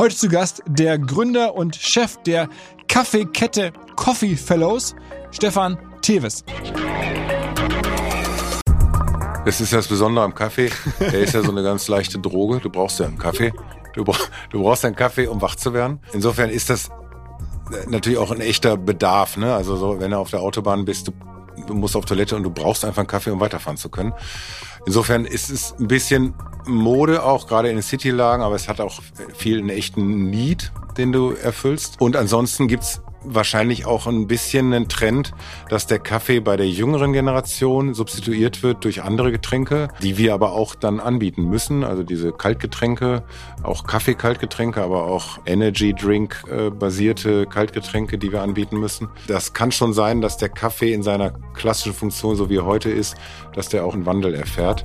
Heute zu Gast der Gründer und Chef der Kaffeekette Coffee Fellows, Stefan Teves. Das ist das Besondere am Kaffee. Der ist ja so eine ganz leichte Droge. Du brauchst ja einen Kaffee. Du, brauch, du brauchst einen Kaffee, um wach zu werden. Insofern ist das natürlich auch ein echter Bedarf. Ne? Also so, wenn du auf der Autobahn bist, du, du musst auf Toilette und du brauchst einfach einen Kaffee, um weiterfahren zu können. Insofern ist es ein bisschen Mode auch, gerade in den City-Lagen, aber es hat auch viel einen echten Need, den du erfüllst. Und ansonsten gibt's wahrscheinlich auch ein bisschen einen Trend, dass der Kaffee bei der jüngeren Generation substituiert wird durch andere Getränke, die wir aber auch dann anbieten müssen. Also diese Kaltgetränke, auch Kaffee-Kaltgetränke, aber auch Energy Drink äh, basierte Kaltgetränke, die wir anbieten müssen. Das kann schon sein, dass der Kaffee in seiner klassischen Funktion, so wie er heute ist, dass der auch einen Wandel erfährt.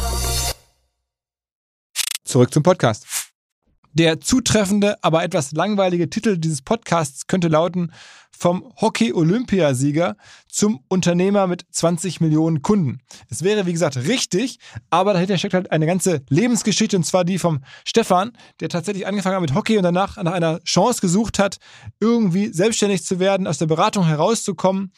Zurück zum Podcast. Der zutreffende, aber etwas langweilige Titel dieses Podcasts könnte lauten Vom Hockey-Olympiasieger zum Unternehmer mit 20 Millionen Kunden. Es wäre, wie gesagt, richtig, aber dahinter steckt halt eine ganze Lebensgeschichte und zwar die vom Stefan, der tatsächlich angefangen hat mit Hockey und danach nach einer Chance gesucht hat, irgendwie selbstständig zu werden, aus der Beratung herauszukommen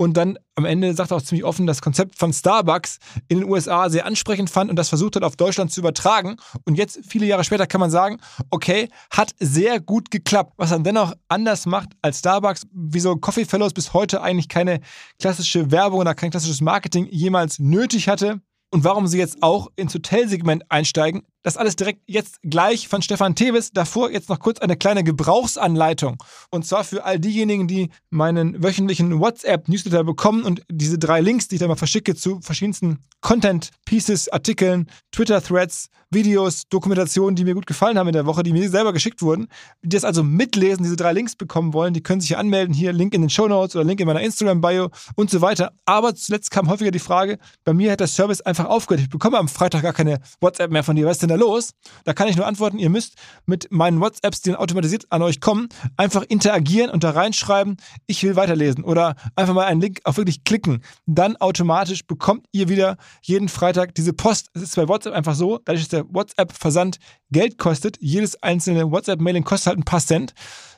und dann am Ende sagt er auch ziemlich offen, das Konzept von Starbucks in den USA sehr ansprechend fand und das versucht hat, auf Deutschland zu übertragen. Und jetzt, viele Jahre später, kann man sagen, okay, hat sehr gut geklappt. Was dann dennoch anders macht als Starbucks, wieso Coffee Fellows bis heute eigentlich keine klassische Werbung oder kein klassisches Marketing jemals nötig hatte und warum sie jetzt auch ins Hotelsegment einsteigen. Das alles direkt jetzt gleich von Stefan Teves. Davor jetzt noch kurz eine kleine Gebrauchsanleitung. Und zwar für all diejenigen, die meinen wöchentlichen WhatsApp-Newsletter bekommen und diese drei Links, die ich da mal verschicke zu verschiedensten Content-Pieces, Artikeln, Twitter-Threads, Videos, Dokumentationen, die mir gut gefallen haben in der Woche, die mir selber geschickt wurden. Die das also mitlesen, diese drei Links bekommen wollen, die können sich hier anmelden. Hier Link in den Show Notes oder Link in meiner Instagram-Bio und so weiter. Aber zuletzt kam häufiger die Frage, bei mir hat der Service einfach aufgehört. Ich bekomme am Freitag gar keine WhatsApp mehr von dir. Was ist denn da los? Da kann ich nur antworten, ihr müsst mit meinen WhatsApps, die dann automatisiert an euch kommen, einfach interagieren und da reinschreiben, ich will weiterlesen oder einfach mal einen Link auf wirklich klicken. Dann automatisch bekommt ihr wieder jeden Freitag diese Post. Es ist bei WhatsApp einfach so, dadurch, dass der WhatsApp-Versand Geld kostet, jedes einzelne WhatsApp-Mailing kostet halt ein paar Cent,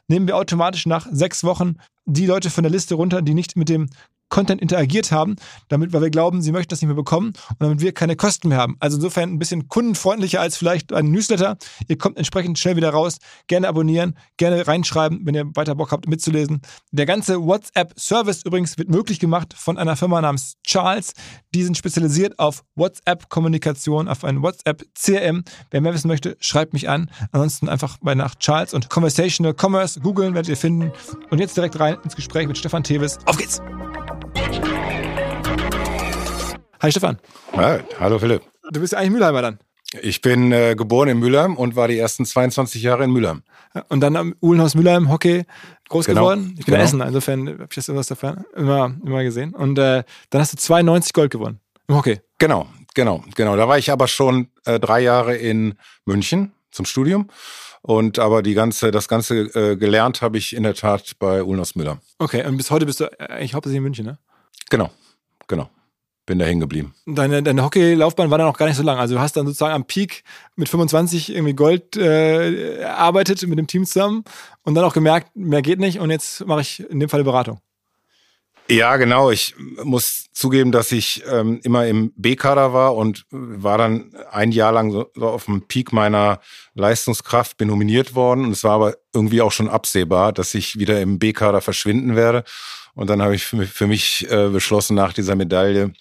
nehmen wir automatisch nach sechs Wochen die Leute von der Liste runter, die nicht mit dem Content interagiert haben, damit, weil wir glauben, sie möchten das nicht mehr bekommen und damit wir keine Kosten mehr haben. Also insofern ein bisschen kundenfreundlicher als vielleicht ein Newsletter. Ihr kommt entsprechend schnell wieder raus. Gerne abonnieren, gerne reinschreiben, wenn ihr weiter Bock habt mitzulesen. Der ganze WhatsApp-Service übrigens wird möglich gemacht von einer Firma namens Charles. Die sind spezialisiert auf WhatsApp-Kommunikation, auf ein WhatsApp-CRM. Wer mehr wissen möchte, schreibt mich an. Ansonsten einfach bei nach Charles und Conversational Commerce googeln, werdet ihr finden. Und jetzt direkt rein ins Gespräch mit Stefan Teves. Auf geht's! Hi Stefan. Ja, hallo Philipp. Du bist ja eigentlich Mülheimer dann. Ich bin äh, geboren in Mülheim und war die ersten 22 Jahre in Mülheim. Und dann am Uhlenhaus Mülheim Hockey groß Genau. geworden. Ich bin Genau. Essen, insofern habe ich das immer immer, immer gesehen. Und äh, dann hast du 92 Gold gewonnen im Hockey. Genau, genau, genau. Da war ich aber schon äh, drei Jahre in München zum Studium. Und aber die ganze, das Ganze äh, gelernt habe ich in der Tat bei Ulnos Müller. Okay, und bis heute bist du eigentlich hauptsächlich in München, ne? Genau, genau. Bin da hängen geblieben. Deine, deine Hockeylaufbahn war dann auch gar nicht so lang. Also du hast dann sozusagen am Peak mit 25 irgendwie Gold äh, erarbeitet mit dem Team zusammen und dann auch gemerkt, mehr geht nicht und jetzt mache ich in dem Fall Beratung. Ja, genau. Ich muss zugeben, dass ich ähm, immer im B-Kader war und war dann ein Jahr lang so, so auf dem Peak meiner Leistungskraft, bin nominiert worden. Und es war aber irgendwie auch schon absehbar, dass ich wieder im B-Kader verschwinden werde. Und dann habe ich für mich, für mich äh, beschlossen nach dieser Medaille,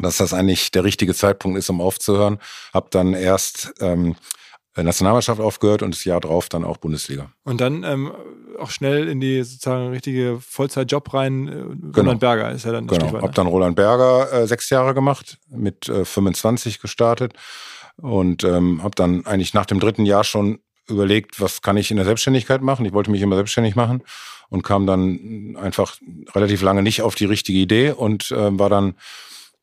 dass das eigentlich der richtige Zeitpunkt ist, um aufzuhören. Hab dann erst ähm, Nationalmannschaft aufgehört und das Jahr drauf dann auch Bundesliga. Und dann ähm, auch schnell in die sozusagen richtige Vollzeitjob rein. Äh, Roland Berger ist ja dann das Genau, Stichwort. hab Ne? dann Roland Berger äh, sechs Jahre gemacht, mit äh, 25 gestartet und ähm, habe dann eigentlich nach dem dritten Jahr schon überlegt, was kann ich in der Selbstständigkeit machen. Ich wollte mich immer selbstständig machen und kam dann einfach relativ lange nicht auf die richtige Idee und äh, war dann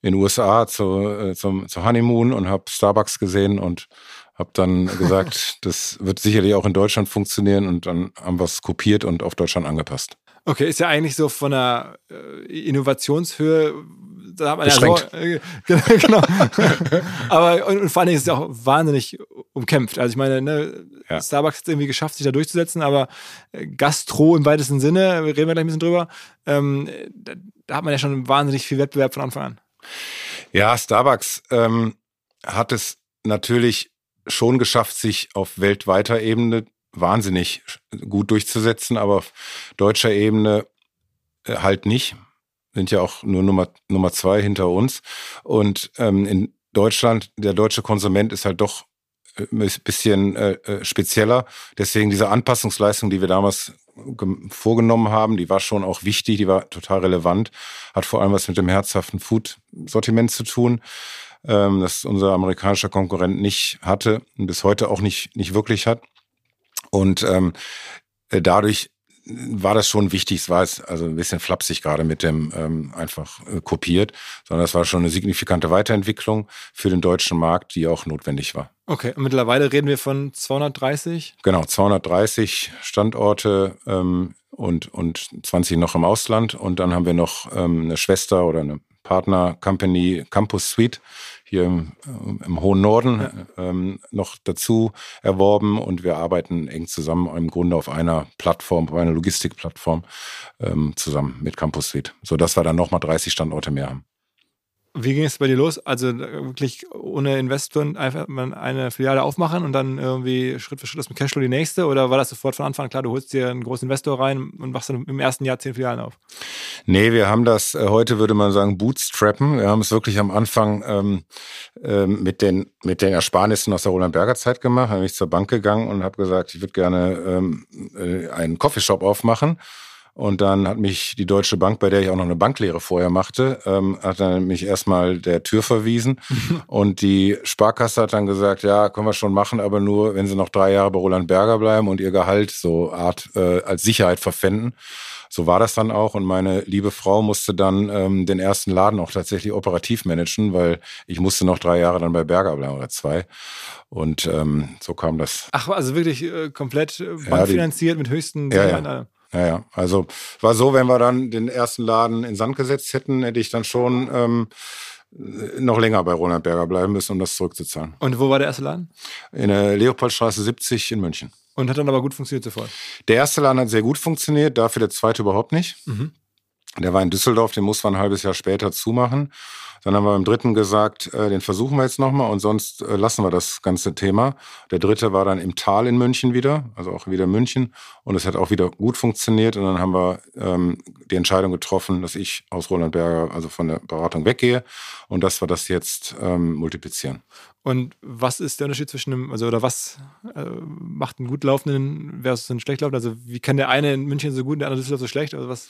in den USA zu, äh, zum, zu Honeymoon und habe Starbucks gesehen und habe dann gesagt, das wird sicherlich auch in Deutschland funktionieren und dann haben wir es kopiert und auf Deutschland angepasst. Okay, ist ja eigentlich so von der äh, Innovationshöhe, da hat man Beschränkt. ja so, äh, genau. Aber und, und vor allen Dingen ist es auch wahnsinnig umkämpft. Also ich meine, ne, Ja. Starbucks hat es irgendwie geschafft, sich da durchzusetzen, aber Gastro im weitesten Sinne, reden wir gleich ein bisschen drüber, ähm, da, da hat man ja schon wahnsinnig viel Wettbewerb von Anfang an. Ja, Starbucks ähm, hat es natürlich schon geschafft, sich auf weltweiter Ebene wahnsinnig gut durchzusetzen, aber auf deutscher Ebene äh, halt nicht. Sind ja auch nur Nummer, Nummer zwei hinter uns. Und ähm, in Deutschland, der deutsche Konsument ist halt doch äh, ein bisschen äh, äh, spezieller. Deswegen diese Anpassungsleistung, die wir damals vorgenommen haben, die war schon auch wichtig, die war total relevant, hat vor allem was mit dem herzhaften Food-Sortiment zu tun, ähm, das unser amerikanischer Konkurrent nicht hatte und bis heute auch nicht, nicht wirklich hat. Und ähm, äh, dadurch war das schon wichtig. Es war jetzt also ein bisschen flapsig gerade mit dem ähm, einfach äh, kopiert, sondern das war schon eine signifikante Weiterentwicklung für den deutschen Markt, die auch notwendig war. Okay, und mittlerweile reden wir von 230. Genau, 230 Standorte ähm, und, und 20 noch im Ausland. Und dann haben wir noch ähm, eine Schwester oder eine Partner-Company Campus Suite hier im, äh, im hohen Norden ähm, noch dazu erworben. Und wir arbeiten eng zusammen im Grunde auf einer Plattform, auf einer Logistikplattform ähm, zusammen mit Campus Suite, sodass wir dann nochmal 30 Standorte mehr haben. Wie ging es bei dir los? Also äh, wirklich ohne Investoren einfach mal eine Filiale aufmachen und dann irgendwie Schritt für Schritt aus dem Cashflow die nächste? Oder war das sofort von Anfang an klar, du holst dir einen großen Investor rein und machst dann im ersten Jahr zehn Filialen auf? Nee, wir haben das, äh, heute würde man sagen, bootstrappen. Wir haben es wirklich am Anfang ähm, ähm, mit, den, mit den Ersparnissen aus der Roland-Berger Zeit gemacht. Habe ich zur Bank gegangen und habe gesagt, ich würde gerne ähm, äh, einen Coffeeshop aufmachen. Und dann hat mich die Deutsche Bank, bei der ich auch noch eine Banklehre vorher machte, ähm, hat dann mich erstmal der Tür verwiesen. und die Sparkasse hat dann gesagt, ja, können wir schon machen, aber nur, wenn sie noch drei Jahre bei Roland Berger bleiben und ihr Gehalt so Art äh, als Sicherheit verpfänden. So war das dann auch. Und meine liebe Frau musste dann ähm, den ersten Laden auch tatsächlich operativ managen, weil ich musste noch drei Jahre dann bei Berger bleiben oder zwei. Und ähm, so kam das. Ach, also wirklich äh, komplett äh, bankfinanziert mit höchsten Ja, ja. Ja, ja. Also war so, wenn wir dann den ersten Laden in Sand gesetzt hätten, hätte ich dann schon ähm, noch länger bei Roland Berger bleiben müssen, um das zurückzuzahlen. Und wo war der erste Laden? In der Leopoldstraße 70 in München. Und hat dann aber gut funktioniert sofort. Der erste Laden hat sehr gut funktioniert, dafür der zweite überhaupt nicht. Mhm. Der war in Düsseldorf, den muss man ein halbes Jahr später zumachen. Dann haben wir beim dritten gesagt, äh, den versuchen wir jetzt nochmal und sonst äh, lassen wir das ganze Thema. Der dritte war dann im Tal in München wieder, also auch wieder München. Und es hat auch wieder gut funktioniert. Und dann haben wir ähm, die Entscheidung getroffen, dass ich aus Roland Berger, also von der Beratung weggehe und dass wir das jetzt ähm, multiplizieren. Und was ist der Unterschied zwischen einem, also oder was äh, macht einen gut laufenden versus einen schlecht laufenden? Also wie kann der eine in München so gut und der andere in Düsseldorf so schlecht? Also was?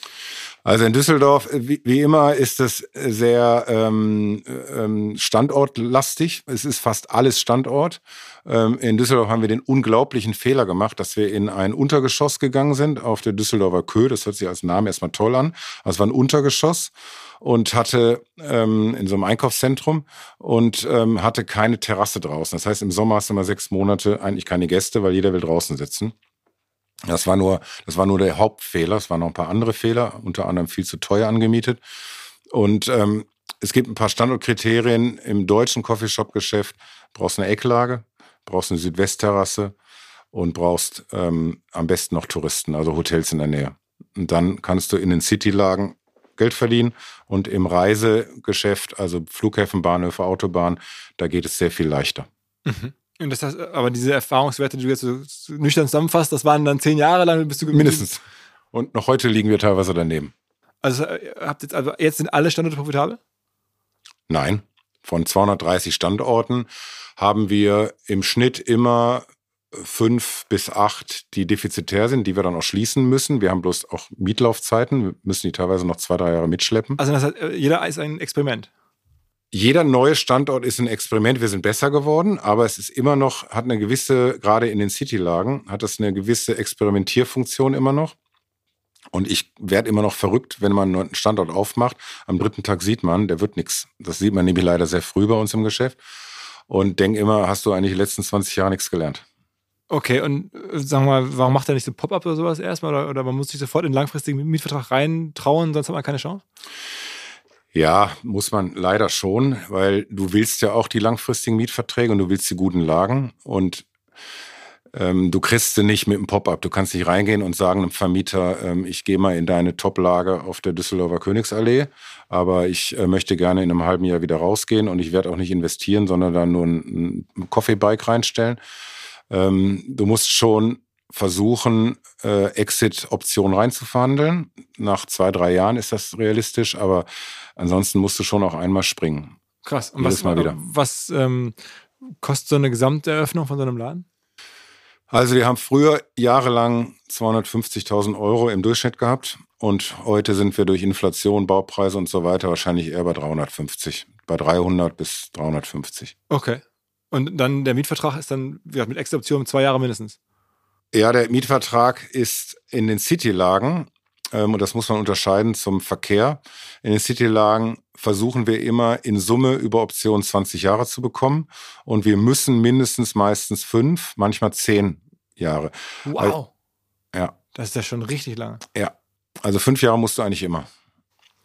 Also in Düsseldorf, wie, wie immer, ist es sehr ähm, ähm, standortlastig. Es ist fast alles Standort. Ähm, in Düsseldorf haben wir den unglaublichen Fehler gemacht, dass wir in ein Untergeschoss gegangen sind auf der Düsseldorfer Kö. Das hört sich als Name erstmal toll an. Also es war ein Untergeschoss und hatte ähm, in so einem Einkaufszentrum und ähm, hatte keine Terrasse draußen. Das heißt, im Sommer hast du mal sechs Monate eigentlich keine Gäste, weil jeder will draußen sitzen. Das war nur, das war nur der Hauptfehler. Es waren noch ein paar andere Fehler, unter anderem viel zu teuer angemietet. Und ähm, es gibt ein paar Standortkriterien im deutschen Coffeeshop-Geschäft. Brauchst eine Ecklage, brauchst eine Südwestterrasse und brauchst ähm, am besten noch Touristen, also Hotels in der Nähe. Und dann kannst du in den City-Lagen Geld verdienen und im Reisegeschäft, also Flughäfen, Bahnhöfe, Autobahn, da geht es sehr viel leichter. Mhm. Und das heißt, aber diese Erfahrungswerte, die du jetzt so nüchtern zusammenfasst, das waren dann zehn Jahre lang, bist du Mindestens. Und noch heute liegen wir teilweise daneben. Also äh, habt jetzt, also jetzt sind alle Standorte profitabel? Nein. Von 230 Standorten haben wir im Schnitt immer fünf bis acht, die defizitär sind, die wir dann auch schließen müssen. Wir haben bloß auch Mietlaufzeiten. Wir müssen die teilweise noch zwei, drei Jahre mitschleppen. Also das heißt, äh, jeder ist ein Experiment jeder neue Standort ist ein Experiment. Wir sind besser geworden, aber es ist immer noch, hat eine gewisse, gerade in den City-Lagen, hat das eine gewisse Experimentierfunktion immer noch. Und ich werde immer noch verrückt, wenn man einen Standort aufmacht. Am dritten Tag sieht man, der wird nichts. Das sieht man nämlich leider sehr früh bei uns im Geschäft. Und denke immer, hast du eigentlich die letzten 20 Jahre nichts gelernt. Okay, und äh, sagen wir mal, warum macht er nicht so Pop-up oder sowas erstmal? Oder, oder man muss sich sofort in einen langfristigen Mietvertrag reintrauen, sonst hat man keine Chance? Ja, muss man leider schon, weil du willst ja auch die langfristigen Mietverträge und du willst die guten Lagen und ähm, du kriegst sie nicht mit dem Pop-up. Du kannst nicht reingehen und sagen einem Vermieter, ähm, ich gehe mal in deine Top-Lage auf der Düsseldorfer Königsallee, aber ich äh, möchte gerne in einem halben Jahr wieder rausgehen und ich werde auch nicht investieren, sondern dann nur ein, ein Coffee-Bike reinstellen. Ähm, du musst schon versuchen, äh, Exit-Optionen reinzuverhandeln. Nach zwei, drei Jahren ist das realistisch, aber ansonsten musst du schon auch einmal springen. Krass. Und Jedes was, Mal wieder. was ähm, kostet so eine Gesamteröffnung von so einem Laden? Also wir haben früher jahrelang 250.000 Euro im Durchschnitt gehabt und heute sind wir durch Inflation, Baupreise und so weiter wahrscheinlich eher bei 350, bei 300 bis 350. Okay. Und dann der Mietvertrag ist dann ja, mit Extra-Option zwei Jahre mindestens. Ja, der Mietvertrag ist in den City-Lagen, ähm, und das muss man unterscheiden zum Verkehr. In den City-Lagen versuchen wir immer in Summe über Option 20 Jahre zu bekommen. Und wir müssen mindestens meistens fünf, manchmal zehn Jahre. Wow. Weil, ja. Das ist ja schon richtig lange. Ja. Also fünf Jahre musst du eigentlich immer.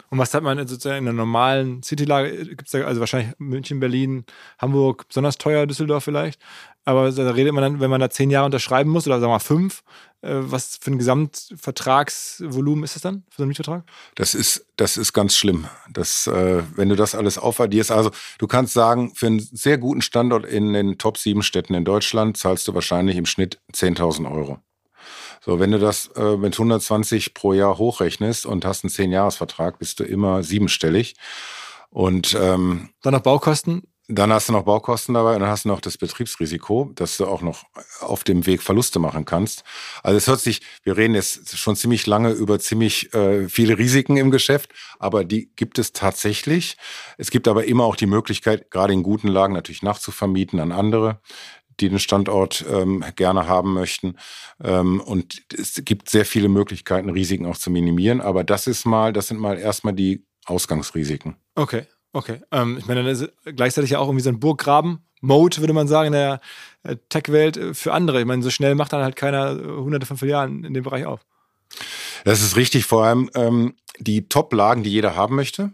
Und was hat man sozusagen in einer normalen City-Lage? Gibt es da also wahrscheinlich München, Berlin, Hamburg, besonders teuer, Düsseldorf vielleicht? Aber da redet man dann, wenn man da zehn Jahre unterschreiben muss, oder sagen wir mal fünf, äh, was für ein Gesamtvertragsvolumen ist das dann für so einen Mietvertrag? Das ist, das ist ganz schlimm. Das, äh, wenn du das alles aufaddierst, also du kannst sagen, für einen sehr guten Standort in den Top 7 Städten in Deutschland zahlst du wahrscheinlich im Schnitt 10.000 Euro. So, wenn du das äh, mit 120 pro Jahr hochrechnest und hast einen 10-Jahres-Vertrag, bist du immer siebenstellig. Und ähm, dann noch Baukosten? Dann hast du noch Baukosten dabei und dann hast du noch das Betriebsrisiko, dass du auch noch auf dem Weg Verluste machen kannst. Also es hört sich, wir reden jetzt schon ziemlich lange über ziemlich äh, viele Risiken im Geschäft, aber die gibt es tatsächlich. Es gibt aber immer auch die Möglichkeit, gerade in guten Lagen natürlich nachzuvermieten an andere die den Standort ähm, gerne haben möchten. Ähm, und es gibt sehr viele Möglichkeiten, Risiken auch zu minimieren. Aber das ist mal, das sind mal erstmal die Ausgangsrisiken. Okay. Okay. Ähm, ich meine, das ist gleichzeitig ja auch irgendwie so ein Burggraben-Mode, würde man sagen, in der äh, Tech-Welt äh, für andere. Ich meine, so schnell macht dann halt keiner äh, hunderte von Filialen in dem Bereich auf. Das ist richtig. Vor allem ähm, die Top-Lagen, die jeder haben möchte.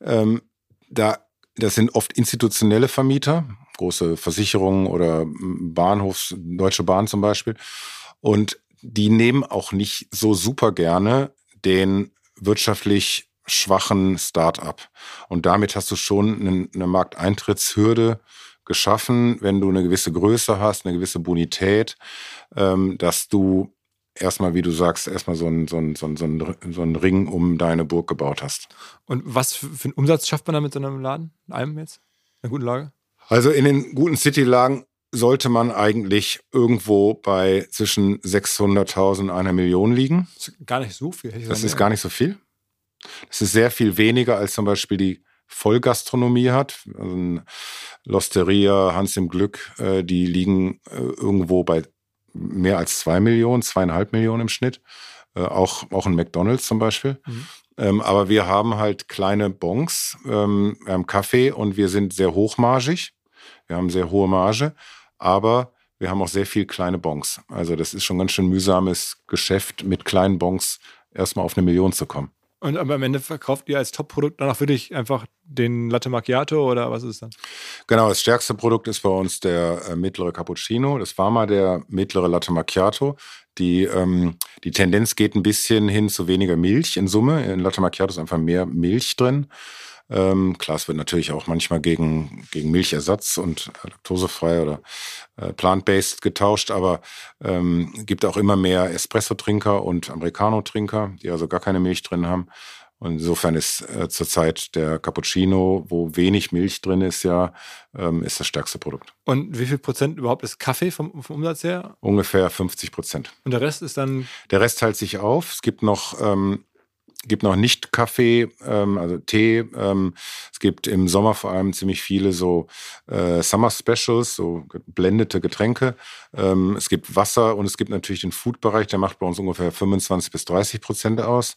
Ähm, da, das sind oft institutionelle Vermieter, große Versicherungen oder Bahnhofs, Deutsche Bahn zum Beispiel. Und die nehmen auch nicht so super gerne den wirtschaftlich schwachen Start-up. Und damit hast du schon eine, Markteintrittshürde geschaffen, wenn du eine gewisse Größe hast, eine gewisse Bonität, ähm, dass du erstmal, wie du sagst, erstmal so einen so ein, so ein, so ein, so ein Ring um deine Burg gebaut hast. Und was für, einen Umsatz schafft man da mit so einem Laden? In einem jetzt? In einer guten Lage? Also in den guten City-Lagen sollte man eigentlich irgendwo bei zwischen 600.000 und einer Million liegen. Das ist gar nicht so viel. Das ist gar nicht so viel. Das ist sehr viel weniger als zum Beispiel die Vollgastronomie hat. Also Losteria, Hans im Glück, äh, die liegen äh, irgendwo bei mehr als zwei Millionen, zweieinhalb Millionen im Schnitt. Äh, auch, auch ein McDonalds zum Beispiel. Mhm. Ähm, aber wir haben halt kleine Bons, ähm, wir haben Kaffee und wir sind sehr hochmargig. Wir haben sehr hohe Marge, aber wir haben auch sehr viel kleine Bons. Also das ist schon ganz schön mühsames Geschäft, mit kleinen Bons erstmal auf eine Million zu kommen. Und aber am Ende verkauft ihr als Top-Produkt dann auch wirklich einfach den Latte Macchiato oder was ist es dann? Genau, das stärkste Produkt ist bei uns der äh, mittlere Cappuccino. Das war mal der mittlere Latte Macchiato. Die, ähm, die Tendenz geht ein bisschen hin zu weniger Milch in Summe. In Latte Macchiato ist einfach mehr Milch drin. Ähm, klar, es wird natürlich auch manchmal gegen, gegen Milchersatz und laktosefrei oder äh, plant-based getauscht, aber ähm, gibt auch immer mehr Espresso-Trinker und Americano-Trinker, die also gar keine Milch drin haben. Und insofern ist äh, zurzeit der Cappuccino, wo wenig Milch drin ist, ja, ähm, ist das stärkste Produkt. Und wie viel Prozent überhaupt ist Kaffee vom, vom Umsatz her? Ungefähr 50 Prozent. Und der Rest ist dann? Der Rest teilt sich auf. Es gibt noch ähm, gibt noch nicht Kaffee, ähm, also Tee. Ähm, es gibt im Sommer vor allem ziemlich viele so äh, Summer Specials, so blendete Getränke. Ähm, es gibt Wasser und es gibt natürlich den Food-Bereich, der macht bei uns ungefähr 25 bis 30 Prozent aus.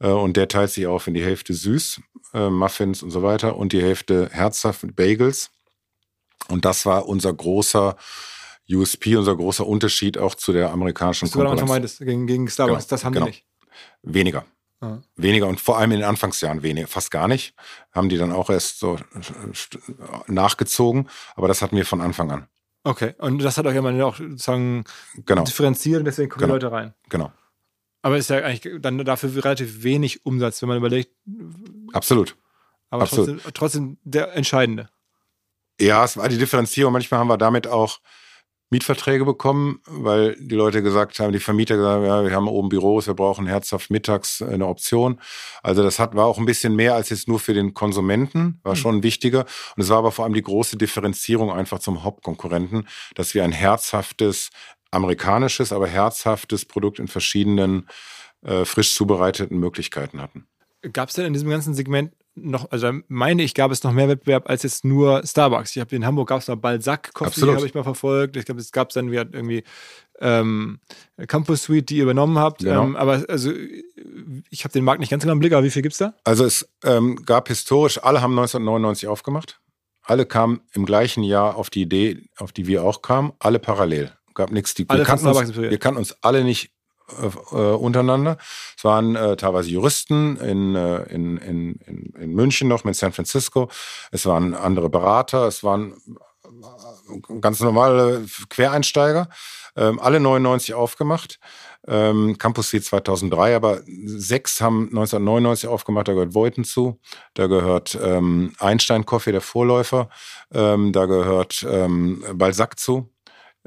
Äh, und der teilt sich auf in die Hälfte süß, äh, Muffins und so weiter, und die Hälfte herzhaft mit Bagels. Und das war unser großer USP, unser großer Unterschied auch zu der amerikanischen Was Konkurrenz. Du meintest, gegen, gegen Starbucks, genau, das haben genau. die nicht. Weniger. Ja. Weniger und vor allem in den Anfangsjahren weniger, fast gar nicht. Haben die dann auch erst so nachgezogen, aber das hatten wir von Anfang an. Okay, und das hat euch ja auch sozusagen genau. differenziert und deswegen kommen genau. die Leute rein. Genau. Aber ist ja eigentlich dann dafür relativ wenig Umsatz, wenn man überlegt. Absolut. Aber Absolut. Trotzdem, trotzdem der entscheidende. Ja, es war die Differenzierung. Manchmal haben wir damit auch Mietverträge bekommen, weil die Leute gesagt haben, die Vermieter gesagt haben, ja, wir haben oben Büros, wir brauchen herzhaft mittags eine Option. Also das hat, war auch ein bisschen mehr als jetzt nur für den Konsumenten, war mhm. schon wichtiger. Und es war aber vor allem die große Differenzierung einfach zum Hauptkonkurrenten, dass wir ein herzhaftes, amerikanisches, aber herzhaftes Produkt in verschiedenen äh, frisch zubereiteten Möglichkeiten hatten. Gab es denn in diesem ganzen Segment noch, also meine ich, gab es noch mehr Wettbewerb als jetzt nur Starbucks. Ich habe in Hamburg gab es noch Balzac Coffee, habe ich mal verfolgt. Ich glaube, es gab dann wieder irgendwie ähm, Campus Suite, die ihr übernommen habt. Genau. Ähm, aber also ich habe den Markt nicht ganz genau im Blick, aber wie viel gibt es da? Also es ähm, gab historisch, alle haben 1999 aufgemacht. Alle kamen im gleichen Jahr auf die Idee, auf die wir auch kamen, alle parallel. Gab nichts. Wir, kannten uns, wir kannten uns alle nicht äh, untereinander. Es waren äh, teilweise Juristen in, äh, in, in, in, in München noch mit San Francisco. Es waren andere Berater. Es waren äh, ganz normale Quereinsteiger. Ähm, alle 99 aufgemacht. Ähm, Campus C 2003, aber sechs haben 1999 aufgemacht. Da gehört Voiten zu. Da gehört ähm, Einstein Coffee, der Vorläufer. Ähm, da gehört ähm, Balzac zu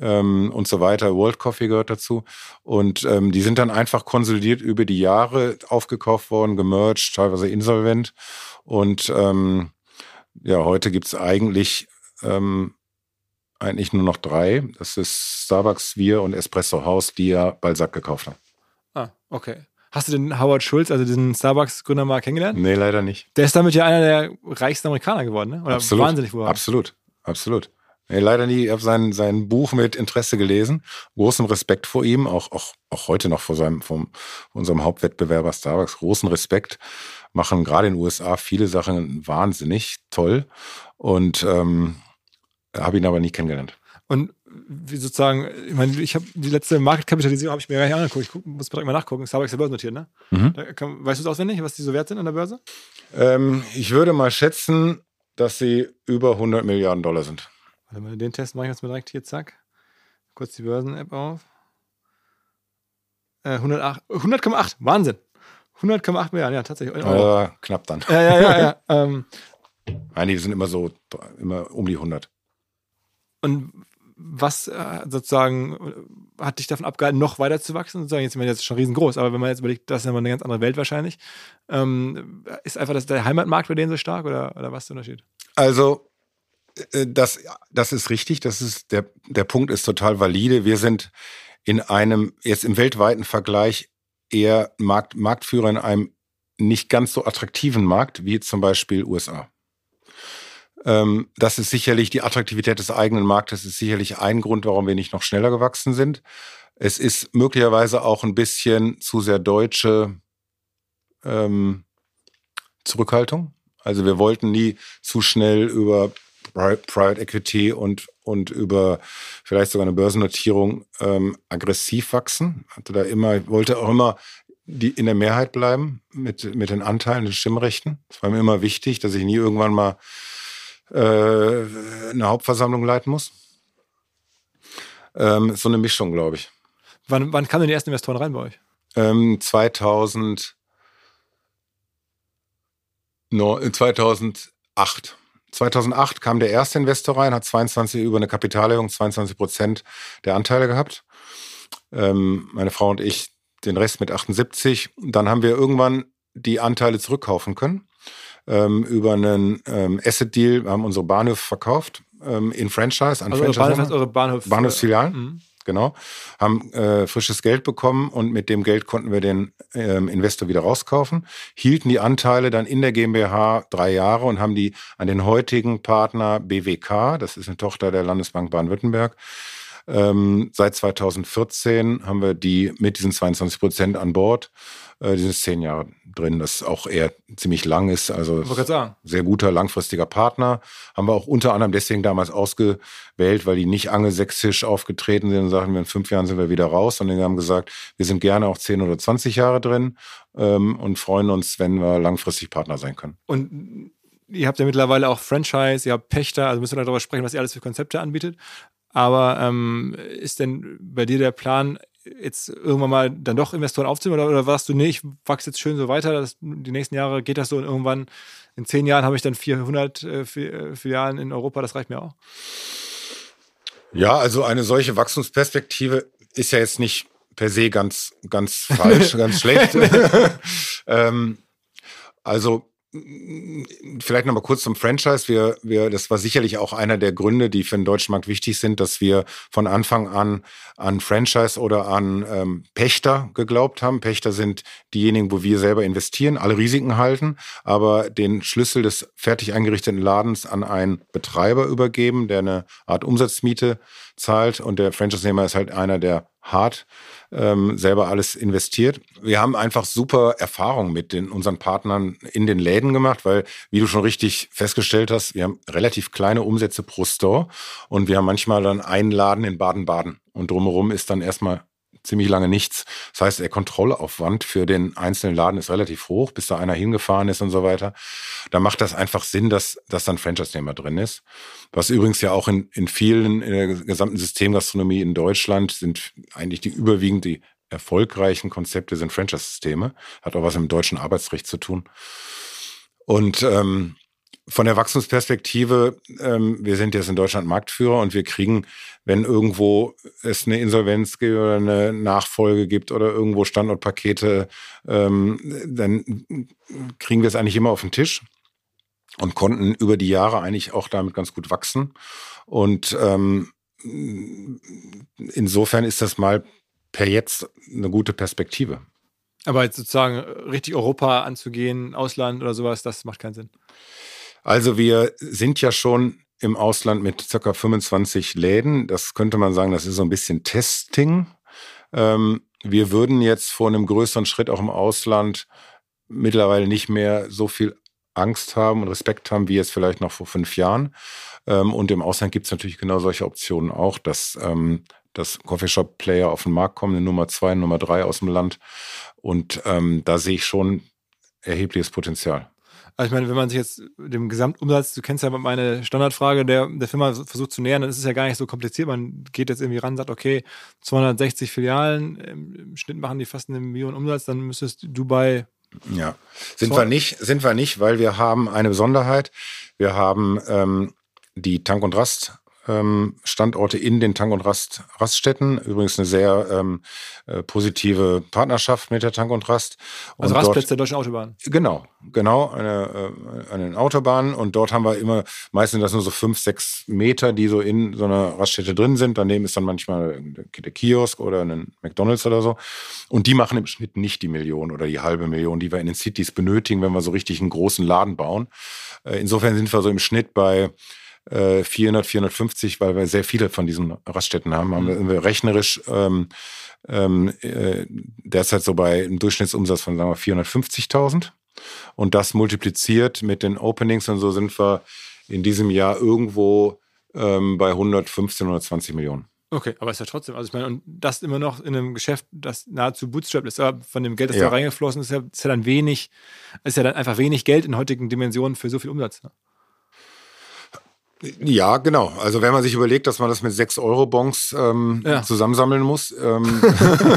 ähm, und so weiter. World Coffee gehört dazu. Und ähm, die sind dann einfach konsolidiert über die Jahre aufgekauft worden, gemerged, teilweise insolvent. Und ähm, ja, heute gibt's eigentlich ähm, eigentlich nur noch drei. Das ist Starbucks, wir und Espresso House, die ja Balzac gekauft haben. Ah, okay. Hast du den Howard Schulz, also diesen Starbucks-Gründer mal kennengelernt? Nee, leider nicht. Der ist damit ja einer der reichsten Amerikaner geworden, ne? Oder absolut, wahnsinnig geworden. Absolut, absolut. Nee, leider nie. Ich habe sein, sein Buch mit Interesse gelesen. Großen Respekt vor ihm, auch, auch, auch heute noch vor seinem, vom, unserem Hauptwettbewerber Starbucks. Großen Respekt. Machen gerade in den USA viele Sachen wahnsinnig toll. Und ähm, habe ihn aber nie kennengelernt. Und wie sozusagen, ich meine, ich habe die letzte Marketkapitalisierung habe ich mir gar nicht angeguckt. Ich guck, muss direkt mal nachgucken. Starbucks ist ja börsennotiert, ne? Mhm. Kann, weißt du es auswendig, was die so wert sind an der Börse? Ähm, ich würde mal schätzen, dass sie über 100 Milliarden Dollar sind. Warte mal, den Test mache ich jetzt mal direkt hier, zack. Kurz die Börsen-App auf. Äh, 108,8, 100, Wahnsinn. 100,8 Milliarden, ja, tatsächlich. Äh, knapp dann. Ja, ja, ja. ja. ähm, Einige sind immer so, immer um die 100. Und was äh, sozusagen hat dich davon abgehalten, noch weiter zu wachsen? Sozusagen, jetzt, ich meine, jetzt schon riesengroß, aber wenn man jetzt überlegt, das ist ja mal eine ganz andere Welt wahrscheinlich. Ähm, ist einfach das, der Heimatmarkt bei denen so stark oder, oder was ist der Unterschied? Also, das, das ist richtig. Das ist der, der Punkt ist total valide. Wir sind in einem, jetzt im weltweiten Vergleich eher Markt, Marktführer in einem nicht ganz so attraktiven Markt wie zum Beispiel USA. Ähm, das ist sicherlich die Attraktivität des eigenen Marktes, ist sicherlich ein Grund, warum wir nicht noch schneller gewachsen sind. Es ist möglicherweise auch ein bisschen zu sehr deutsche ähm, Zurückhaltung. Also wir wollten nie zu schnell über Private Equity und, und über vielleicht sogar eine Börsennotierung ähm, aggressiv wachsen. Hatte da immer, wollte auch immer die in der Mehrheit bleiben mit, mit den Anteilen, den Stimmrechten. Es war mir immer wichtig, dass ich nie irgendwann mal äh, eine Hauptversammlung leiten muss. Ähm, so eine Mischung, glaube ich. Wann, wann kamen denn die ersten Investoren rein bei euch? Ähm, 2000, no, 2008. 2008 kam der erste Investor rein, hat 22 über eine Kapitalerhöhung 22 Prozent der Anteile gehabt. Ähm, meine Frau und ich den Rest mit 78. Dann haben wir irgendwann die Anteile zurückkaufen können ähm, über einen ähm, Asset Deal. Wir haben unsere Bahnhöfe verkauft ähm, in Franchise an also Franchise. Bahnhof heißt eure Bahnhof, Bahnhofsfilialen. Mhm genau, haben äh, frisches Geld bekommen und mit dem Geld konnten wir den ähm, Investor wieder rauskaufen, hielten die Anteile dann in der GmbH drei Jahre und haben die an den heutigen Partner BWK, das ist eine Tochter der Landesbank Baden-Württemberg, ähm, seit 2014 haben wir die mit diesen 22 Prozent an Bord. Äh, die sind zehn Jahre drin, das auch eher ziemlich lang ist. Also sehr guter langfristiger Partner. Haben wir auch unter anderem deswegen damals ausgewählt, weil die nicht angelsächsisch aufgetreten sind und sagten, in fünf Jahren sind wir wieder raus, sondern die haben gesagt, wir sind gerne auch zehn oder 20 Jahre drin ähm, und freuen uns, wenn wir langfristig Partner sein können. Und ihr habt ja mittlerweile auch Franchise, ihr habt Pächter, also müssen wir darüber sprechen, was ihr alles für Konzepte anbietet. Aber ähm, ist denn bei dir der Plan, jetzt irgendwann mal dann doch Investoren aufzunehmen oder, oder warst du, nee, ich wachse jetzt schön so weiter, dass die nächsten Jahre geht das so und irgendwann in zehn Jahren habe ich dann 400 äh, äh, Filialen in Europa, das reicht mir auch? Ja, also eine solche Wachstumsperspektive ist ja jetzt nicht per se ganz, ganz falsch, ganz schlecht. ähm, also Vielleicht nochmal kurz zum Franchise. Wir, wir, das war sicherlich auch einer der Gründe, die für den deutschen Markt wichtig sind, dass wir von Anfang an an Franchise oder an ähm, Pächter geglaubt haben. Pächter sind diejenigen, wo wir selber investieren, alle Risiken halten, aber den Schlüssel des fertig eingerichteten Ladens an einen Betreiber übergeben, der eine Art Umsatzmiete zahlt und der Franchise-Nehmer ist halt einer, der hart ähm, selber alles investiert. Wir haben einfach super Erfahrungen mit den, unseren Partnern in den Läden gemacht, weil, wie du schon richtig festgestellt hast, wir haben relativ kleine Umsätze pro Store und wir haben manchmal dann einen Laden in Baden-Baden und drumherum ist dann erstmal ziemlich lange nichts. Das heißt, der Kontrollaufwand für den einzelnen Laden ist relativ hoch, bis da einer hingefahren ist und so weiter. Da macht das einfach Sinn, dass, dass dann Franchise-Nehmer drin ist. Was übrigens ja auch in, in vielen, in der gesamten Systemgastronomie in Deutschland sind eigentlich die überwiegend die erfolgreichen Konzepte sind Franchise-Systeme. Hat auch was mit dem deutschen Arbeitsrecht zu tun. Und ähm, von der Wachstumsperspektive, ähm, wir sind jetzt in Deutschland Marktführer und wir kriegen, wenn irgendwo es eine Insolvenz gibt oder eine Nachfolge gibt oder irgendwo Standortpakete, ähm, dann kriegen wir es eigentlich immer auf den Tisch und konnten über die Jahre eigentlich auch damit ganz gut wachsen. Und ähm, insofern ist das mal per jetzt eine gute Perspektive. Aber jetzt sozusagen richtig Europa anzugehen, Ausland oder sowas, das macht keinen Sinn. Also wir sind ja schon im Ausland mit circa 25 Läden. Das könnte man sagen, das ist so ein bisschen Testing. Ähm, wir würden jetzt vor einem größeren Schritt auch im Ausland mittlerweile nicht mehr so viel Angst haben und Respekt haben, wie jetzt vielleicht noch vor fünf Jahren. Ähm, und im Ausland gibt es natürlich genau solche Optionen auch, dass, ähm, dass Coffeeshop-Player auf den Markt kommen, eine Nummer zwei, Nummer drei aus dem Land. Und ähm, da sehe ich schon erhebliches Potenzial. Also ich meine, wenn man sich jetzt dem Gesamtumsatz, du kennst ja meine Standardfrage der, der Firma versucht zu nähern, dann ist es ja gar nicht so kompliziert. Man geht jetzt irgendwie ran, sagt, okay, 260 Filialen, im Schnitt machen die fast eine Million Umsatz, dann müsstest du bei ja, sind wir nicht, sind wir nicht, weil wir haben eine Besonderheit. Wir haben ähm, die Tank und Rast Standorte in den Tank- und Rast, Raststätten. Übrigens eine sehr ähm, äh, positive Partnerschaft mit der Tank und Rast. Und Also Rastplätze dort, der deutschen Autobahn. Genau, genau, eine, äh, an den Autobahnen. Und dort haben wir immer, meistens sind das nur so fünf, sechs Meter, die so in so einer Raststätte drin sind. Daneben ist dann manchmal der Kiosk oder ein McDonalds oder so. Und die machen im Schnitt nicht die Million oder die halbe Million, die wir in den Cities benötigen, wenn wir so richtig einen großen Laden bauen. Äh, insofern sind wir so im Schnitt bei äh, 400, 450, weil wir sehr viele von diesen Raststätten haben, haben Mhm. wir rechnerisch ähm, ähm, äh, derzeit so bei einem Durchschnittsumsatz von sagen wir 450.000 und das multipliziert mit den Openings und so sind wir in diesem Jahr irgendwo ähm, bei 115, 120 Millionen. Okay, aber ist ja trotzdem, also ich meine, und das immer noch in einem Geschäft, das nahezu bootstrapped ist, aber von dem Geld, das Ja. da reingeflossen ist, ist ja, ist ja dann wenig, ist ja dann einfach wenig Geld in heutigen Dimensionen für so viel Umsatz. Ne? Ja, genau. Also wenn man sich überlegt, dass man das mit 6 Euro Bons ähm, Ja. zusammensammeln muss, ähm,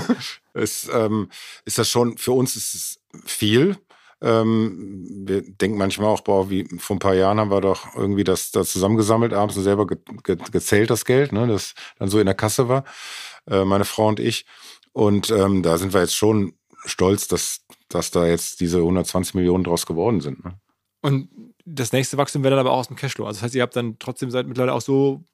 ist, ähm, ist das schon, für uns ist es viel. Ähm, wir denken manchmal auch, boah, wie vor ein paar Jahren haben wir doch irgendwie das da zusammengesammelt, abends und selber ge ge gezählt, das Geld, ne, das dann so in der Kasse war, äh, meine Frau und ich. Und ähm, da sind wir jetzt schon stolz, dass, dass da jetzt diese 120 Millionen draus geworden sind. Ne? Und das nächste Wachstum wäre dann aber auch aus dem Cashflow. Also das heißt, ihr habt dann trotzdem seid mittlerweile auch so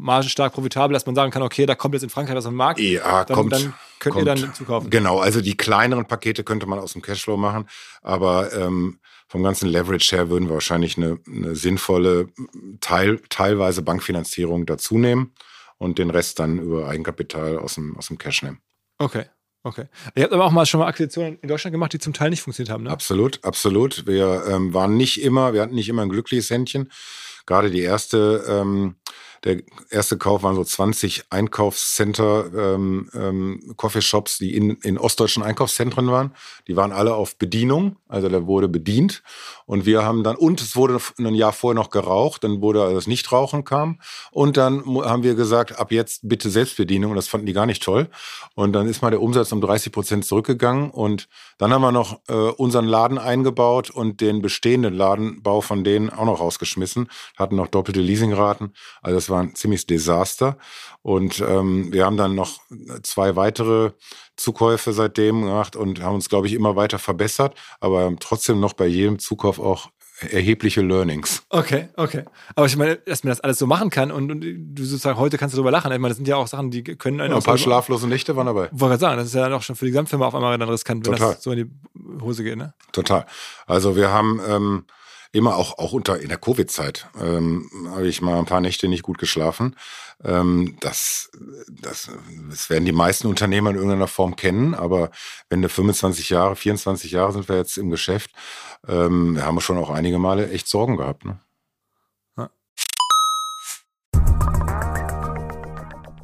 margenstark profitabel, dass man sagen kann, okay, da kommt jetzt in Frankreich was am Markt. Ja, dann, kommt. dann könnt ihr kommt. dann zukaufen. Genau, also die kleineren Pakete könnte man aus dem Cashflow machen, aber ähm, vom ganzen Leverage her würden wir wahrscheinlich eine, eine sinnvolle Teil, teilweise Bankfinanzierung dazu nehmen und den Rest dann über Eigenkapital aus dem, aus dem Cash nehmen. Okay, okay. Ihr habt aber auch mal schon mal Akquisitionen in Deutschland gemacht, die zum Teil nicht funktioniert haben, ne? Absolut, absolut. Wir ähm, waren nicht immer, wir hatten nicht immer ein glückliches Händchen. Gerade die erste, ähm, der erste Kauf waren so 20 Einkaufscenter, ähm, ähm, Coffeeshops, die in, in ostdeutschen Einkaufszentren waren. Die waren alle auf Bedienung, also da wurde bedient. Und wir haben dann, und es wurde ein Jahr vorher noch geraucht, dann wurde also das Nichtrauchen kam. Und dann haben wir gesagt, ab jetzt bitte Selbstbedienung. Und das fanden die gar nicht toll. Und dann ist mal der Umsatz um 30 Prozent zurückgegangen. Und dann haben wir noch äh, unseren Laden eingebaut und den bestehenden Ladenbau von denen auch noch rausgeschmissen. Hatten noch doppelte Leasingraten. Also das war ein ziemliches Desaster. Und ähm, wir haben dann noch zwei weitere Zukäufe seitdem gemacht und haben uns, glaube ich, immer weiter verbessert, aber trotzdem noch bei jedem Zukauf auch erhebliche Learnings. Okay, okay. Aber ich meine, dass man das alles so machen kann und, und du sozusagen heute kannst du darüber lachen. Ich meine, das sind ja auch Sachen, die können einen Ein auch paar so- schlaflose Nächte waren dabei. Wollte gerade sagen, das ist ja dann auch schon für die Gesamtfirma auf einmal dann riskant, wenn Total. das so in die Hose geht, ne? Total. Also wir haben ähm, immer auch, auch unter in der Covid-Zeit ähm, habe ich mal ein paar Nächte nicht gut geschlafen. Ähm, das, das, das werden die meisten Unternehmer in irgendeiner Form kennen, aber wenn du 25 Jahre, 24 Jahre sind wir jetzt im Geschäft, ähm, wir haben schon auch einige Male echt Sorgen gehabt. Ne?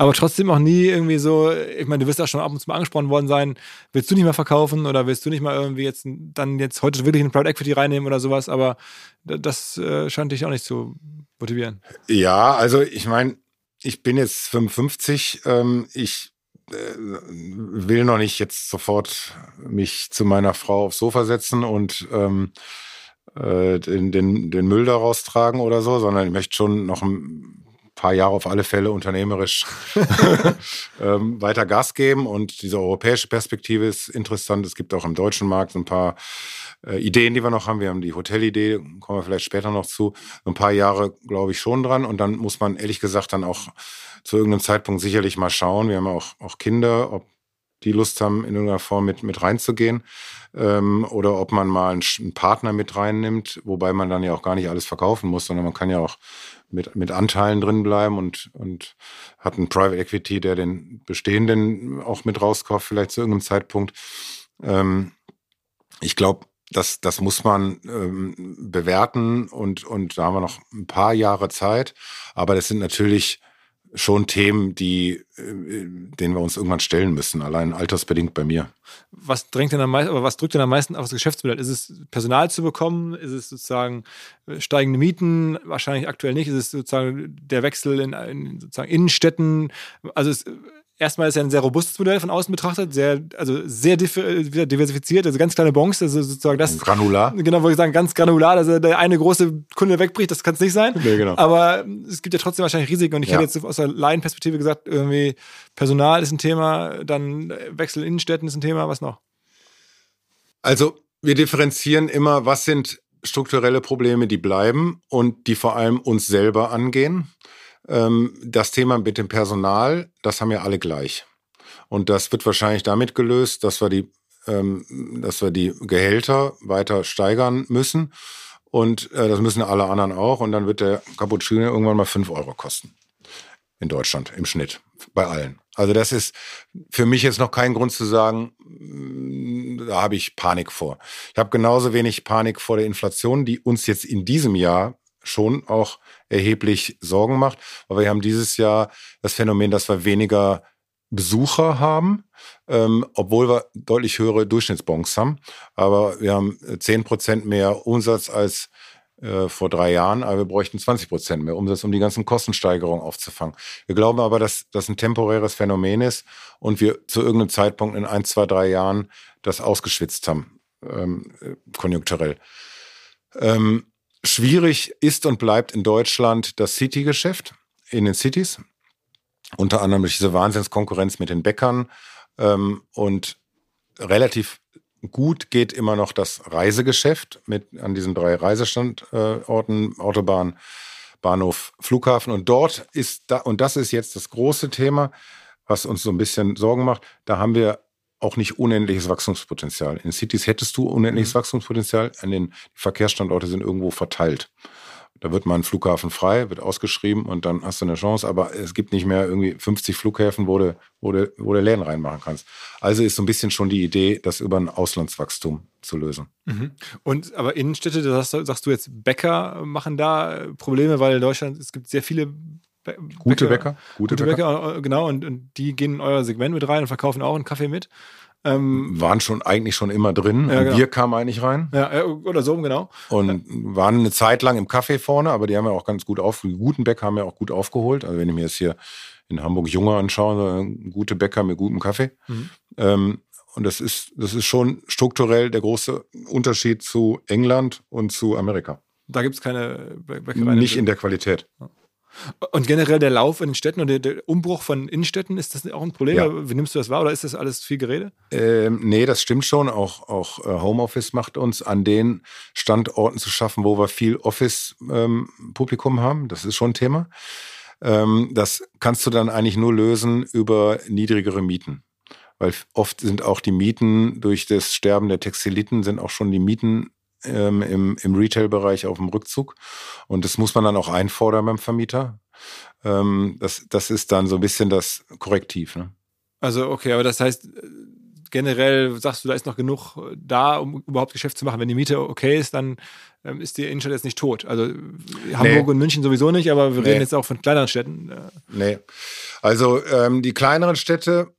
Aber trotzdem auch nie irgendwie so, ich meine, du wirst ja schon ab und zu mal angesprochen worden sein, willst du nicht mehr verkaufen oder willst du nicht mal irgendwie jetzt dann jetzt heute wirklich eine Private Equity reinnehmen oder sowas, aber das äh, scheint dich auch nicht zu motivieren. Ja, also ich meine, ich bin jetzt 55, ähm, ich äh, will noch nicht jetzt sofort mich zu meiner Frau aufs Sofa setzen und ähm, äh, den, den, den Müll daraus tragen oder so, sondern ich möchte schon noch ein paar Jahre auf alle Fälle unternehmerisch ähm, weiter Gas geben. Und diese europäische Perspektive ist interessant. Es gibt auch im deutschen Markt ein paar äh, Ideen, die wir noch haben. Wir haben die Hotelidee, kommen wir vielleicht später noch zu. Ein paar Jahre, glaube ich, schon dran. Und dann muss man ehrlich gesagt dann auch zu irgendeinem Zeitpunkt sicherlich mal schauen. Wir haben auch, auch Kinder, ob die Lust haben, in irgendeiner Form mit, mit reinzugehen. Ähm, oder ob man mal einen, einen, Partner mit reinnimmt, wobei man dann ja auch gar nicht alles verkaufen muss, sondern man kann ja auch mit, mit Anteilen drin bleiben und, und hat einen Private Equity, der den bestehenden auch mit rauskauft, vielleicht zu irgendeinem Zeitpunkt. Ähm, ich glaube, das, das muss man ähm, bewerten und, und da haben wir noch ein paar Jahre Zeit. Aber das sind natürlich schon Themen, die, äh, denen wir uns irgendwann stellen müssen, allein altersbedingt bei mir. Was drängt denn am meisten, aber was drückt denn am meisten auf das Geschäftsmodell? Ist es Personal zu bekommen? Ist es sozusagen äh, steigende Mieten? Wahrscheinlich aktuell nicht. Ist es sozusagen der Wechsel in, in sozusagen Innenstädten? Also es, erstmal ist ja ein sehr robustes Modell von außen betrachtet, sehr, also sehr diversifiziert, also ganz kleine Bonks, also sozusagen das. Granular. Genau, wollte ich sagen, ganz granular, also der eine große Kunde wegbricht, das kann es nicht sein. Nee, genau. Aber es gibt ja trotzdem wahrscheinlich Risiken und ich ja. hätte jetzt aus der Laienperspektive gesagt, irgendwie Personal ist ein Thema, dann Wechsel in Innenstädten ist ein Thema, was noch? Also wir differenzieren immer, was sind strukturelle Probleme, die bleiben und die vor allem uns selber angehen. Ähm, das Thema mit dem Personal, das haben ja alle gleich. Und das wird wahrscheinlich damit gelöst, dass wir die, ähm, dass wir die Gehälter weiter steigern müssen. Und äh, das müssen alle anderen auch. Und dann wird der Cappuccino irgendwann mal fünf Euro kosten. In Deutschland im Schnitt. Bei allen. Also das ist für mich jetzt noch kein Grund zu sagen, mm, da habe ich Panik vor. Ich habe genauso wenig Panik vor der Inflation, die uns jetzt in diesem Jahr schon auch erheblich Sorgen macht. Aber wir haben dieses Jahr das Phänomen, dass wir weniger Besucher haben, ähm, obwohl wir deutlich höhere Durchschnittsbons haben. Aber wir haben zehn Prozent mehr Umsatz als äh, vor drei Jahren, aber wir bräuchten 20 Prozent mehr Umsatz, um die ganzen Kostensteigerungen aufzufangen. Wir glauben aber, dass das ein temporäres Phänomen ist und wir zu irgendeinem Zeitpunkt in ein, zwei, drei Jahren das ausgeschwitzt haben, ähm, konjunkturell. Ähm, Schwierig ist und bleibt in Deutschland das City-Geschäft in den Cities. Unter anderem durch diese Wahnsinnskonkurrenz mit den Bäckern. Ähm, und relativ gut geht immer noch das Reisegeschäft mit an diesen drei Reisestandorten, Autobahn, Bahnhof, Flughafen. Und dort ist da, und das ist jetzt das große Thema, was uns so ein bisschen Sorgen macht. Da haben wir auch nicht unendliches Wachstumspotenzial. In Cities hättest du unendliches mhm. Wachstumspotenzial, an den Verkehrsstandorte sind irgendwo verteilt. Da wird mal ein Flughafen frei, wird ausgeschrieben und dann hast du eine Chance, aber es gibt nicht mehr irgendwie 50 Flughäfen, wo du, wo du, wo du Läden reinmachen kannst. Also ist so ein bisschen schon die Idee, das über ein Auslandswachstum zu lösen. Mhm. Und aber Innenstädte, das sagst du jetzt, Bäcker machen da Probleme, weil in Deutschland, es gibt sehr viele Be gute Bäcker. Gute, gute Bäcker. Bäcker, äh, genau, und, und, die gehen in euer Segment mit rein und verkaufen auch einen Kaffee mit. Ähm, waren schon eigentlich schon immer drin. Ja, genau. Wir kamen eigentlich rein. Ja, oder so, genau. Und waren eine Zeit lang im Kaffee vorne, aber die haben ja auch ganz gut auf, die guten Bäcker haben ja auch gut aufgeholt. Also wenn ich mir jetzt hier in Hamburg Junge anschaue, gute Bäcker mit gutem Kaffee. Mhm. Ähm, und das ist, das ist schon strukturell der große Unterschied zu England und zu Amerika. Da gibt es keine Bäckereien. Nicht in der Qualität. Ja. Und generell der Lauf in den Städten und der, der, Umbruch von Innenstädten, ist das auch ein Problem? Ja. Wie nimmst du das wahr oder ist das alles viel Gerede? Ähm, nee, das stimmt schon. Auch, auch äh, Homeoffice macht uns an den Standorten zu schaffen, wo wir viel Office-Publikum ähm, haben. Das ist schon ein Thema. Ähm, das kannst du dann eigentlich nur lösen über niedrigere Mieten. Weil oft sind auch die Mieten durch das Sterben der Textiliten sind auch schon die Mieten ähm, im, im Retail-Bereich auf dem Rückzug. Und das muss man dann auch einfordern beim Vermieter. Ähm, das, das ist dann so ein bisschen das Korrektiv. Ne? Also, okay, aber das heißt, generell sagst du, da ist noch genug da, um überhaupt Geschäft zu machen. Wenn die Miete okay ist, dann ähm, ist die Innenstadt jetzt nicht tot. Also Hamburg nee. und München sowieso nicht, aber wir nee. reden jetzt auch von kleineren Städten. Nee. Also ähm, die kleineren Städte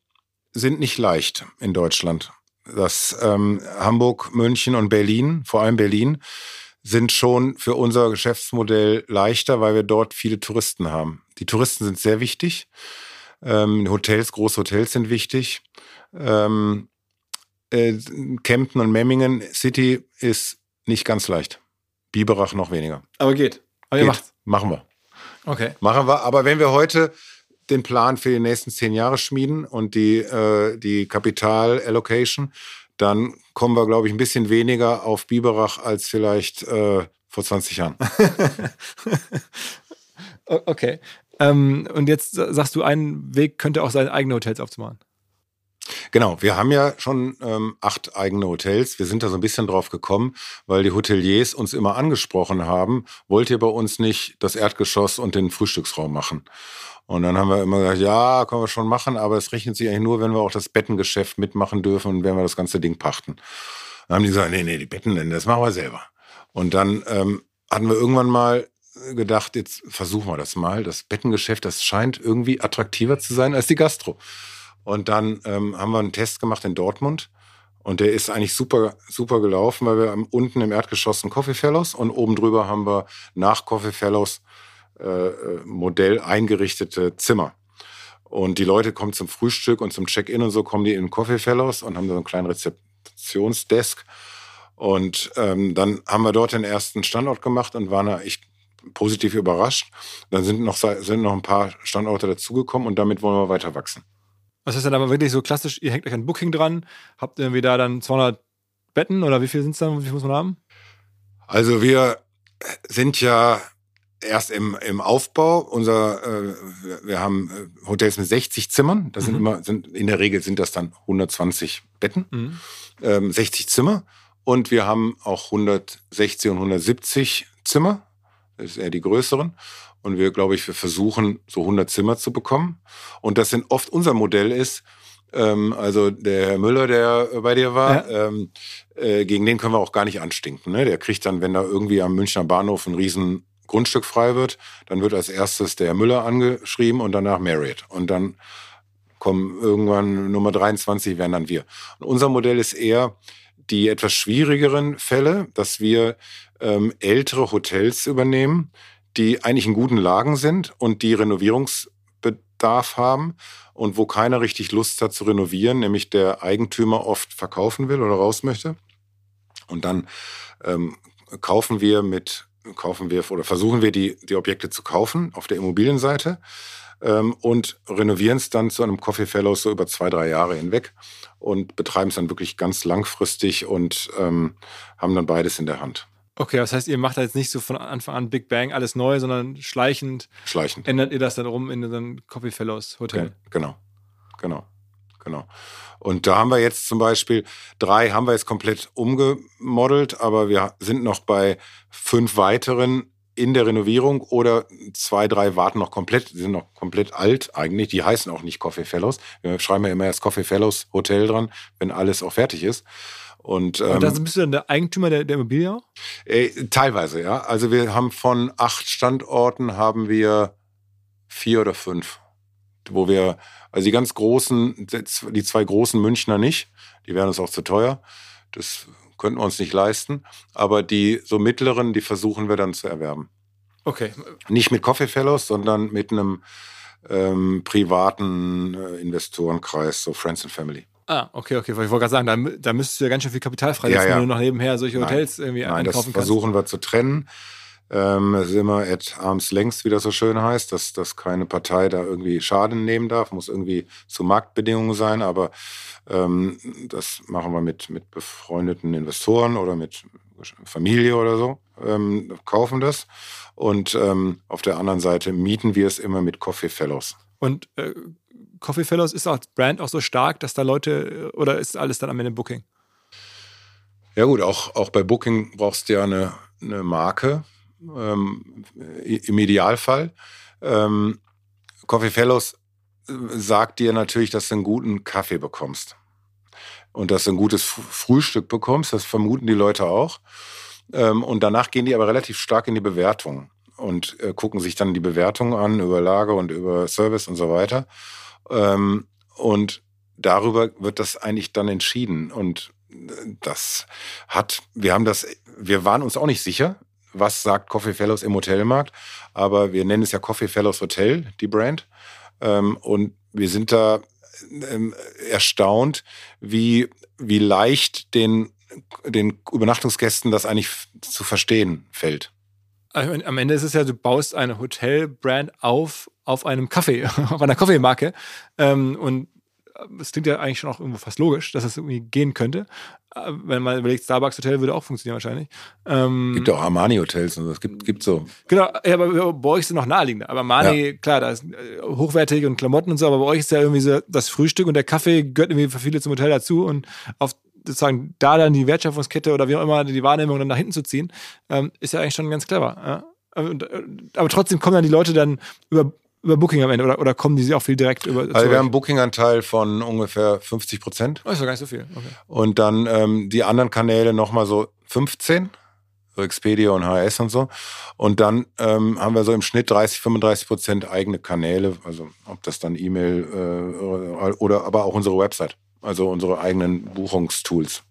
sind nicht leicht in Deutschland dass ähm, Hamburg, München und Berlin, vor allem Berlin, sind schon für unser Geschäftsmodell leichter, weil wir dort viele Touristen haben. Die Touristen sind sehr wichtig. Ähm, Hotels, große Hotels sind wichtig. Ähm, äh, Kempten und Memmingen City ist nicht ganz leicht. Biberach noch weniger. Aber geht. Aber geht. ihr macht's. Machen wir. Okay. Machen wir. Aber wenn wir heute den Plan für die nächsten zehn Jahre schmieden und die, äh, die Kapital-Allocation, dann kommen wir, glaube ich, ein bisschen weniger auf Biberach als vielleicht äh, vor 20 Jahren. okay. Ähm, und jetzt sagst du, ein Weg könnte auch sein, eigene Hotels aufzumachen. Genau, wir haben ja schon ähm, acht eigene Hotels. Wir sind da so ein bisschen drauf gekommen, weil die Hoteliers uns immer angesprochen haben, wollt ihr bei uns nicht das Erdgeschoss und den Frühstücksraum machen? Und dann haben wir immer gesagt, ja, können wir schon machen, aber es rechnet sich eigentlich nur, wenn wir auch das Bettengeschäft mitmachen dürfen und wenn wir das ganze Ding pachten. Dann haben die gesagt, nee, nee, die Betten, das machen wir selber. Und dann ähm, hatten wir irgendwann mal gedacht, jetzt versuchen wir das mal. Das Bettengeschäft, das scheint irgendwie attraktiver zu sein als die Gastro. Und dann ähm, haben wir einen Test gemacht in Dortmund. Und der ist eigentlich super, super gelaufen, weil wir unten im Erdgeschoss ein Coffee Fellows und oben drüber haben wir nach Coffee Fellows Modell eingerichtete Zimmer. Und die Leute kommen zum Frühstück und zum Check-in und so kommen die in Coffee Fellows und haben da so einen kleinen Rezeptionsdesk. Und ähm, dann haben wir dort den ersten Standort gemacht und waren da echt positiv überrascht. Dann sind noch, sind noch ein paar Standorte dazugekommen und damit wollen wir weiter wachsen. Was ist dann aber wirklich so klassisch, ihr hängt euch ein Booking dran, habt irgendwie da dann 200 Betten oder wie viel sind es dann, wie viel muss man haben? Also wir sind ja erst im, im Aufbau. Unser, äh, wir haben äh, Hotels mit 60 Zimmern. Das sind mhm. immer, sind, in der Regel sind das dann 120 Betten, mhm. ähm, 60 Zimmer. Und wir haben auch 160 und 170 Zimmer. Das ist eher die größeren. Und wir, glaube ich, wir versuchen, so 100 Zimmer zu bekommen. Und das sind oft unser Modell ist, ähm, also der Herr Müller, der bei dir war, ja. ähm, äh, gegen den können wir auch gar nicht anstinken. Ne? Der kriegt dann, wenn da irgendwie am Münchner Bahnhof ein riesen Grundstück frei wird, dann wird als erstes der Müller angeschrieben und danach Marriott. Und dann kommen irgendwann Nummer 23 wären dann wir. Und unser Modell ist eher die etwas schwierigeren Fälle, dass wir ähm, ältere Hotels übernehmen, die eigentlich in guten Lagen sind und die Renovierungsbedarf haben und wo keiner richtig Lust hat zu renovieren, nämlich der Eigentümer oft verkaufen will oder raus möchte. Und dann ähm, kaufen wir mit kaufen wir oder versuchen wir die, die Objekte zu kaufen auf der Immobilienseite ähm, und renovieren es dann zu einem Coffee Fellows so über zwei, drei Jahre hinweg und betreiben es dann wirklich ganz langfristig und ähm, haben dann beides in der Hand. Okay, das heißt, ihr macht da jetzt nicht so von Anfang an Big Bang alles neu, sondern schleichend, schleichend. ändert ihr das dann rum in so ein Coffee Fellows Hotel. Okay, genau, genau, genau. Und da haben wir jetzt zum Beispiel drei haben wir jetzt komplett umgemodelt, aber wir sind noch bei fünf weiteren in der Renovierung oder zwei, drei warten noch komplett, die sind noch komplett alt eigentlich. Die heißen auch nicht Coffee Fellows. Wir schreiben ja immer erst Coffee Fellows Hotel dran, wenn alles auch fertig ist. Und, ähm, Und dann bist du dann der Eigentümer der, der Immobilie? Äh, teilweise, ja. Also wir haben von acht Standorten haben wir vier oder fünf, wo wir also die ganz großen, die zwei großen Münchner nicht, die wären uns auch zu teuer. Das könnten wir uns nicht leisten. Aber die so mittleren, die versuchen wir dann zu erwerben. Okay. Nicht mit Coffee Fellows, sondern mit einem ähm, privaten äh, Investorenkreis, so Friends and Family. Ah, okay, okay. Ich wollte gerade sagen, da, da müsstest du ja ganz schön viel Kapital freisetzen, ja, ja. wenn du noch nebenher solche Hotels Nein. irgendwie Nein, das versuchen wir zu trennen. Ähm, es ist immer at arms length, wie das so schön heißt, dass, dass keine Partei da irgendwie Schaden nehmen darf, muss irgendwie zu Marktbedingungen sein, aber ähm, das machen wir mit, mit befreundeten Investoren oder mit Familie oder so, ähm, kaufen das. Und ähm, auf der anderen Seite mieten wir es immer mit Coffee Fellows. Und äh, Coffee Fellows ist als Brand auch so stark, dass da Leute, oder ist alles dann am Ende Booking? Ja gut, auch, auch bei Booking brauchst du ja eine, eine Marke, ähm, im Idealfall. Ähm, Coffee Fellows äh, sagt dir natürlich, dass du einen guten Kaffee bekommst und dass du ein gutes Frühstück bekommst. Das vermuten die Leute auch. Ähm, und danach gehen die aber relativ stark in die Bewertung und äh, gucken sich dann die Bewertung an über Lage und über Service und so weiter. Ähm, und darüber wird das eigentlich dann entschieden. Und äh, das hat, wir haben das, wir waren uns auch nicht sicher was sagt Coffee Fellows im Hotelmarkt, aber wir nennen es ja Coffee Fellows Hotel, die Brand. Ähm, und wir sind da ähm, erstaunt, wie, wie leicht den, den Übernachtungsgästen das eigentlich zu verstehen fällt. Am Ende ist es ja, du baust eine Hotelbrand auf, auf einem Kaffee, auf einer Kaffeemarke. Ähm, und es klingt ja eigentlich schon auch irgendwo fast logisch, dass es irgendwie gehen könnte. Äh, wenn man überlegt, Starbucks Hotel würde auch funktionieren wahrscheinlich. Ähm, Gibt auch Armani-Hotels und so. Es gibt, gibt so. Genau, ja, aber bei euch es noch naheliegender. Aber Armani, ja. klar, da ist äh, hochwertig und Klamotten und so, aber bei euch ist ja irgendwie so das Frühstück und der Kaffee gehört irgendwie für viele zum Hotel dazu und auf sozusagen da dann die Wertschöpfungskette oder wie auch immer die Wahrnehmung dann nach hinten zu ziehen, ähm, ist ja eigentlich schon ganz clever. Ja? Äh, aber trotzdem kommen dann die Leute dann über über Booking am Ende oder, oder kommen die auch viel direkt über? Also wir haben einen Booking-Anteil von ungefähr 50 Prozent. Oh, ist doch gar nicht so viel. Okay. Und dann ähm, die anderen Kanäle nochmal so 15, so Expedia und HS und so. Und dann ähm, haben wir so im Schnitt 30, 35 Prozent eigene Kanäle, also ob das dann E-Mail äh, oder aber auch unsere Website, also unsere eigenen Buchungstools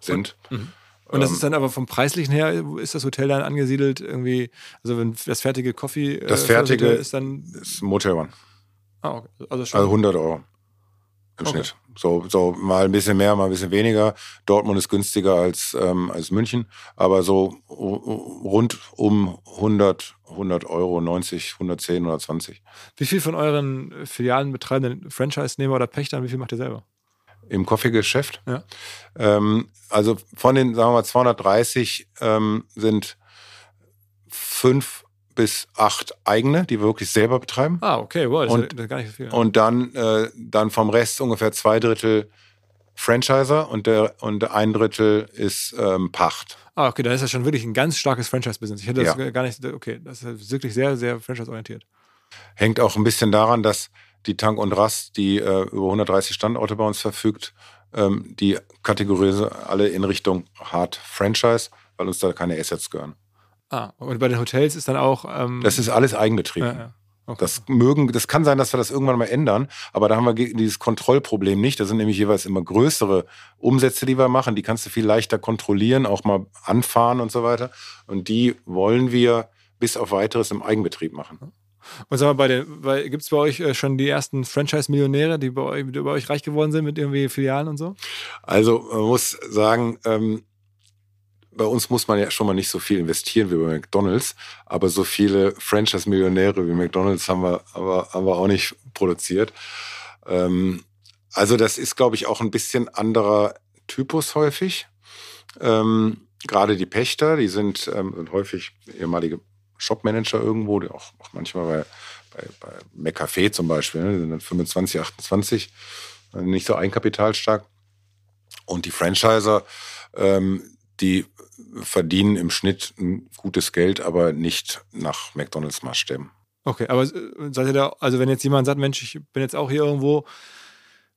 sind. Mhm. Und das ähm, ist dann aber vom preislichen her, ist das Hotel dann angesiedelt irgendwie, also wenn das fertige Coffee äh, das fertige ist dann ist Motel One. Ah, okay. Also, schon also 100 Euro im okay. Schnitt. So, so mal ein bisschen mehr, mal ein bisschen weniger. Dortmund ist günstiger als, ähm, als München, aber so rund um 100, 100 Euro, 90, 110, 120. Wie viel von euren Filialen betreibenden Franchise-Nehmer oder Pächtern, wie viel macht ihr selber? Im Kaffeegeschäft. Ja. Ähm, also von den, sagen wir mal, 230 ähm, sind fünf bis acht eigene, die wir wirklich selber betreiben. Ah, okay, wow, das und, ist gar nicht so viel. Und dann, äh, dann vom Rest ungefähr zwei Drittel Franchiser und der und ein Drittel ist ähm, Pacht. Ah, okay, dann ist das schon wirklich ein ganz starkes Franchise-Business. Ich hätte das ja. gar nicht, okay, das ist wirklich sehr, sehr franchise-orientiert. Hängt auch ein bisschen daran, dass die Tank und Rast, die äh, über 130 Standorte bei uns verfügt, ähm, die kategorisieren alle in Richtung Hard Franchise, weil uns da keine Assets gehören. Ah, und bei den Hotels ist dann auch. Ähm das ist alles Eigenbetrieb. Ja, ja. Okay. Das mögen, das kann sein, dass wir das irgendwann mal ändern, aber da haben wir dieses Kontrollproblem nicht. Das sind nämlich jeweils immer größere Umsätze, die wir machen. Die kannst du viel leichter kontrollieren, auch mal anfahren und so weiter. Und die wollen wir bis auf weiteres im Eigenbetrieb machen. Und sag mal, bei bei, gibt es bei euch äh, schon die ersten Franchise-Millionäre, die bei euch, die bei euch reich geworden sind mit irgendwie Filialen und so? Also man muss sagen, ähm, bei uns muss man ja schon mal nicht so viel investieren wie bei McDonalds, aber so viele Franchise-Millionäre wie McDonalds haben wir, aber, haben wir auch nicht produziert. Ähm, also das ist, glaube ich, auch ein bisschen anderer Typus häufig. Ähm, Gerade die Pächter, die sind ähm, häufig ehemalige Shopmanager irgendwo, der auch, auch manchmal bei, bei, bei McCafé zum Beispiel, ne, sind dann 25, 28, äh, nicht so eigenkapitalstark. Und die Franchiser, ähm, die verdienen im Schnitt ein gutes Geld, aber nicht nach McDonalds-Maßstäben. Okay, aber äh, seid ihr da, also wenn jetzt jemand sagt, Mensch, ich bin jetzt auch hier irgendwo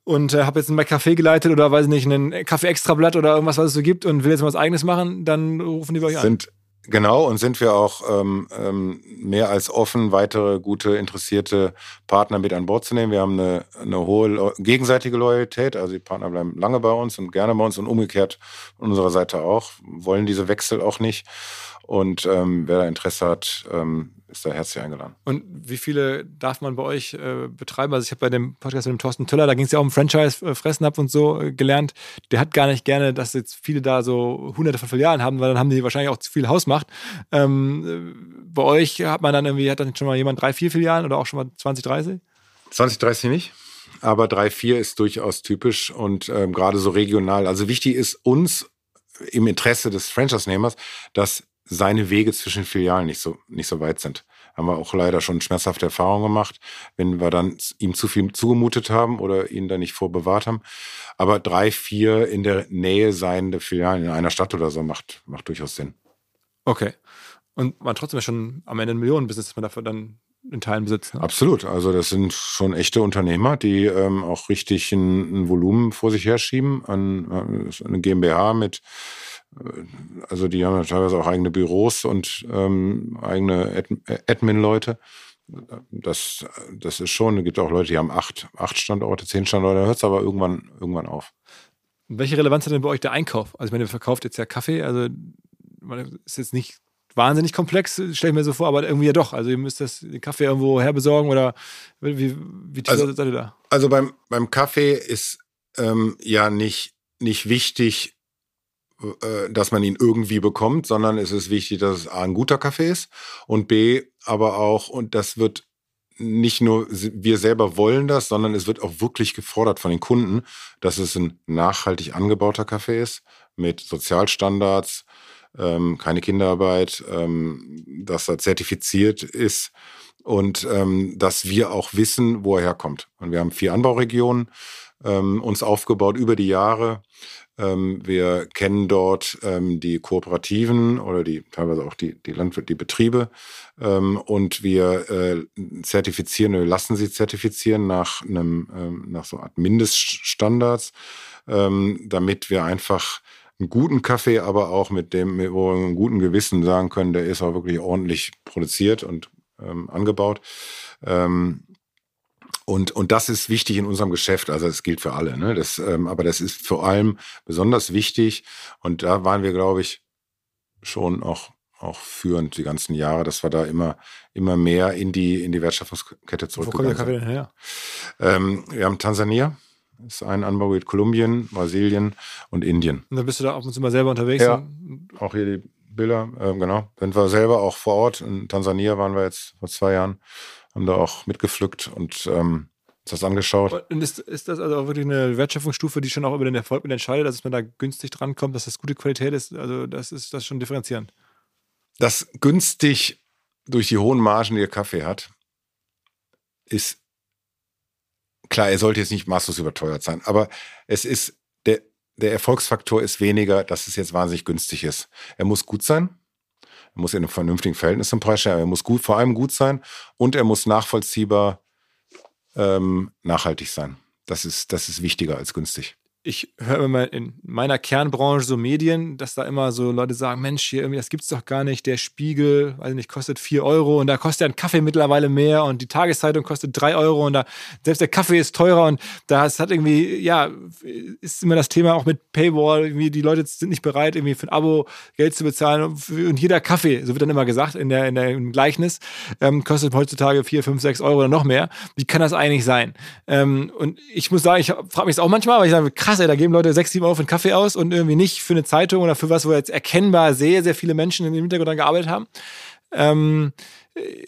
und äh, habe jetzt ein Café geleitet oder weiß nicht, einen Kaffee-Extrablatt oder irgendwas, was es so gibt und will jetzt mal was eigenes machen, dann rufen die bei euch an. Sind Genau, und sind wir auch ähm, ähm, mehr als offen, weitere gute, interessierte Partner mit an Bord zu nehmen. Wir haben eine, eine hohe gegenseitige Loyalität, also die Partner bleiben lange bei uns und gerne bei uns und umgekehrt unserer Seite auch, wollen diese Wechsel auch nicht. Und ähm, wer da Interesse hat, ähm, ist da herzlich eingeladen. Und wie viele darf man bei euch äh, betreiben? Also ich habe bei dem Podcast mit dem Thorsten Töller, da ging es ja auch um Franchise, äh, Fressen ab und so äh, gelernt. Der hat gar nicht gerne, dass jetzt viele da so hunderte von Filialen haben, weil dann haben die wahrscheinlich auch zu viel Hausmacht. Ähm, äh, bei euch hat man dann irgendwie, hat dann schon mal jemand drei, vier Filialen oder auch schon mal 20, 30? 20, 30 nicht. Aber drei, vier ist durchaus typisch und ähm, gerade so regional. Also wichtig ist uns im Interesse des Franchise-Nehmers, dass seine Wege zwischen Filialen nicht so, nicht so weit sind. Haben wir auch leider schon schmerzhafte Erfahrungen gemacht, wenn wir dann ihm zu viel zugemutet haben oder ihn da nicht vorbewahrt haben. Aber drei, vier in der Nähe seiende Filialen in einer Stadt oder so macht, macht durchaus Sinn. Okay. Und man trotzdem schon am Ende ein Millionenbusiness, dass man dafür dann in Teilen besitzt. Ne? Absolut. Also das sind schon echte Unternehmer, die ähm, auch richtig ein, ein, Volumen vor sich herschieben. An, äh, eine GmbH mit also die haben ja teilweise auch eigene Büros und ähm, eigene Admin-Leute. Das, das ist schon, es gibt auch Leute, die haben acht, acht Standorte, zehn Standorte, da hört es aber irgendwann, irgendwann auf. Welche Relevanz hat denn bei euch der Einkauf? Also ich meine, ihr verkauft jetzt ja Kaffee, also ist jetzt nicht wahnsinnig komplex, stelle ich mir so vor, aber irgendwie ja doch. Also ihr müsst das den Kaffee irgendwo herbesorgen oder wie, wie tief also, seid ihr da? Also beim, beim Kaffee ist ähm, ja nicht, nicht wichtig, dass man ihn irgendwie bekommt, sondern es ist wichtig, dass es A, ein guter Kaffee ist und B, aber auch, und das wird nicht nur wir selber wollen das, sondern es wird auch wirklich gefordert von den Kunden, dass es ein nachhaltig angebauter Kaffee ist mit Sozialstandards, ähm, keine Kinderarbeit, ähm, dass er zertifiziert ist und ähm, dass wir auch wissen, wo er herkommt. Und wir haben vier Anbauregionen ähm, uns aufgebaut über die Jahre. Ähm, wir kennen dort ähm, die Kooperativen oder die teilweise auch die, die Landwirt, die Betriebe. Ähm, und wir äh, zertifizieren oder lassen sie zertifizieren nach einem, ähm, nach so einer Art Mindeststandards, ähm, damit wir einfach einen guten Kaffee, aber auch mit dem, wo wir einen guten Gewissen sagen können, der ist auch wirklich ordentlich produziert und ähm, angebaut. Ähm, und, und das ist wichtig in unserem Geschäft. Also das gilt für alle. Ne? Das, ähm, aber das ist vor allem besonders wichtig. Und da waren wir, glaube ich, schon auch, auch führend die ganzen Jahre, dass wir da immer, immer mehr in die, in die Wertschöpfungskette zurückgegangen Wo kommt der her? Ähm, wir haben Tansania. Das ist ein Anbau mit Kolumbien, Brasilien und Indien. Und dann bist du da ab und zu mal selber unterwegs? Ja, auch hier die Bilder, ähm, genau. Sind wir selber auch vor Ort. In Tansania waren wir jetzt vor zwei Jahren haben da auch mitgepflückt und ähm, uns das angeschaut. Und ist, ist das also auch wirklich eine Wertschöpfungsstufe, die schon auch über den Erfolg mit entscheidet, dass man da günstig drankommt, dass das gute Qualität ist? Also das ist das schon differenzierend. Das günstig durch die hohen Margen, die der Kaffee hat, ist klar, er sollte jetzt nicht maßlos überteuert sein, aber es ist der, der Erfolgsfaktor ist weniger, dass es jetzt wahnsinnig günstig ist. Er muss gut sein, er muss in einem vernünftigen Verhältnis zum Preis stehen, er muss gut, vor allem gut sein und er muss nachvollziehbar ähm, nachhaltig sein. Das ist, das ist wichtiger als günstig ich höre immer in meiner Kernbranche so Medien, dass da immer so Leute sagen, Mensch, hier irgendwie, das gibt's doch gar nicht. Der Spiegel, weiß nicht, kostet vier Euro und da kostet ein Kaffee mittlerweile mehr und die Tageszeitung kostet drei Euro und da selbst der Kaffee ist teurer und da hat irgendwie, ja, ist immer das Thema auch mit Paywall, irgendwie die Leute sind nicht bereit, irgendwie für ein Abo Geld zu bezahlen und jeder Kaffee, so wird dann immer gesagt in der, in der im Gleichnis, ähm, kostet heutzutage vier, fünf, sechs Euro oder noch mehr. Wie kann das eigentlich sein? Ähm, und ich muss sagen, ich frage mich das auch manchmal, weil ich sage, krass, ey, da geben Leute sechs, sieben Euro für einen Kaffee aus und irgendwie nicht für eine Zeitung oder für was, wo jetzt erkennbar sehr, sehr viele Menschen im Hintergrund daran gearbeitet haben. Ähm,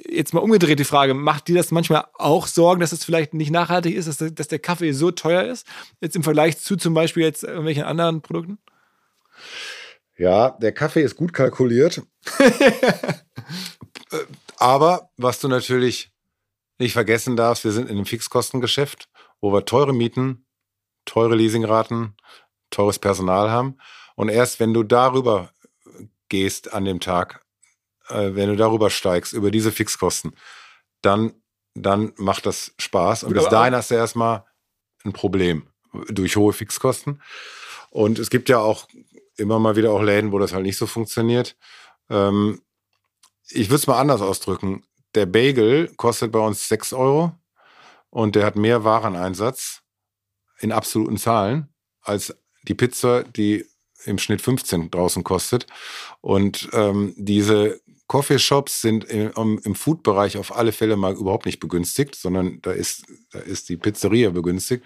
jetzt mal umgedreht die Frage, macht dir das manchmal auch Sorgen, dass es vielleicht nicht nachhaltig ist, dass, dass der Kaffee so teuer ist, jetzt im Vergleich zu zum Beispiel jetzt irgendwelchen anderen Produkten? Ja, der Kaffee ist gut kalkuliert. Aber was du natürlich nicht vergessen darfst, wir sind in einem Fixkostengeschäft, wo wir teure Mieten teure Leasingraten, teures Personal haben. Und erst wenn du darüber gehst an dem Tag, äh, wenn du darüber steigst, über diese Fixkosten, dann, dann macht das Spaß. Und bis dahin hast du erstmal ein Problem durch hohe Fixkosten. Und es gibt ja auch immer mal wieder auch Läden, wo das halt nicht so funktioniert. Ähm, ich würde es mal anders ausdrücken. Der Bagel kostet bei uns 6 Euro und der hat mehr Wareneinsatz in absoluten Zahlen als die Pizza, die im Schnitt 15 draußen kostet. Und ähm, diese Coffeeshops sind im, im Food-Bereich auf alle Fälle mal überhaupt nicht begünstigt, sondern da ist, da ist die Pizzeria begünstigt.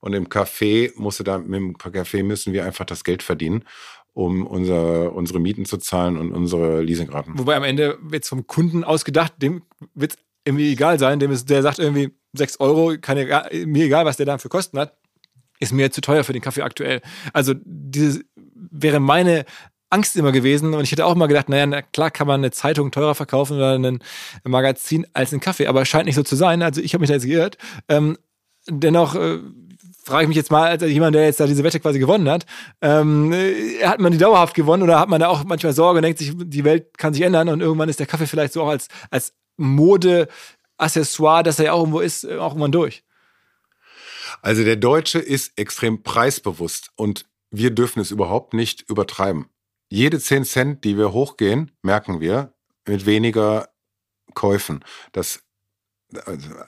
Und im Café musste da, mit dem Café müssen wir einfach das Geld verdienen, um unser, unsere Mieten zu zahlen und unsere Leasingraten. Wobei am Ende wird es vom Kunden ausgedacht, dem wird es irgendwie egal sein, dem ist, der sagt irgendwie 6 Euro, keine, mir egal, was der dafür Kosten hat ist mir zu teuer für den Kaffee aktuell. Also dieses wäre meine Angst immer gewesen und ich hätte auch mal gedacht, naja, na klar kann man eine Zeitung teurer verkaufen oder ein Magazin als einen Kaffee, aber es scheint nicht so zu sein. Also ich habe mich da jetzt geirrt. Ähm, dennoch äh, frage ich mich jetzt mal, als jemand, der jetzt da diese Wette quasi gewonnen hat, ähm, äh, hat man die dauerhaft gewonnen oder hat man da auch manchmal Sorge und denkt sich, die Welt kann sich ändern und irgendwann ist der Kaffee vielleicht so auch als, als Mode-Accessoire, dass er ja auch irgendwo ist, auch irgendwann durch. Also der Deutsche ist extrem preisbewusst und wir dürfen es überhaupt nicht übertreiben. Jede 10 Cent, die wir hochgehen, merken wir mit weniger Käufen. Das,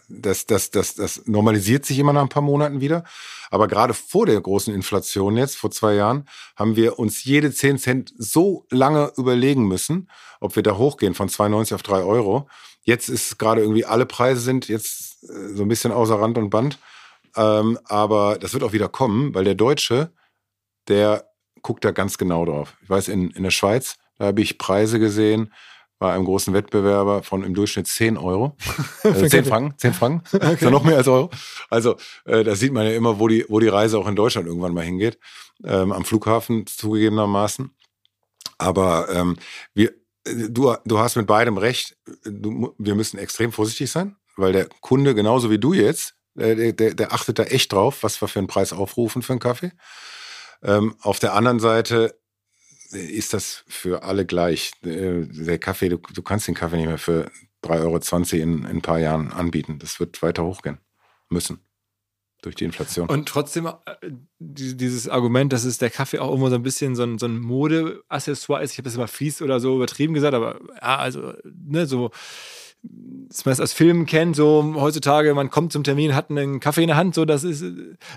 das, das, das, das normalisiert sich immer nach ein paar Monaten wieder. Aber gerade vor der großen Inflation jetzt, vor zwei Jahren, haben wir uns jede 10 Cent so lange überlegen müssen, ob wir da hochgehen von 2,90 auf 3 Euro. Jetzt ist gerade irgendwie alle Preise sind jetzt äh, so ein bisschen außer Rand und Band. Ähm, aber das wird auch wieder kommen, weil der Deutsche, der gucke da ganz genau drauf. Ich weiß, in, in der Schweiz, da habe ich Preise gesehen bei einem großen Wettbewerber von im Durchschnitt 10 Euro. äh, 10 Franken, 10 Franken. Okay. Ist ja noch mehr als Euro. Also äh, da sieht man ja immer, wo die, wo die Reise auch in Deutschland irgendwann mal hingeht. Ähm, am Flughafen zugegebenermaßen. Aber ähm, wir, du, du hast mit beidem recht. Du, wir müssen extrem vorsichtig sein, weil der Kunde, genauso wie du jetzt, der, der, der achtet da echt drauf, was wir für einen Preis aufrufen für einen Kaffee. Ähm, auf der anderen Seite ist das für alle gleich. Äh, der Kaffee, du, du kannst den Kaffee nicht mehr für 3,20 Euro in, in ein paar Jahren anbieten. Das wird weiter hochgehen müssen durch die Inflation. Und trotzdem äh, dieses Argument, dass es der Kaffee auch irgendwo so ein bisschen so ein, so ein Mode-Accessoire ist. Ich habe das immer fies oder so übertrieben gesagt, aber ja, also, ne, so dass man es aus Filmen kennt, so heutzutage, man kommt zum Termin, hat einen Kaffee in der Hand, so das ist,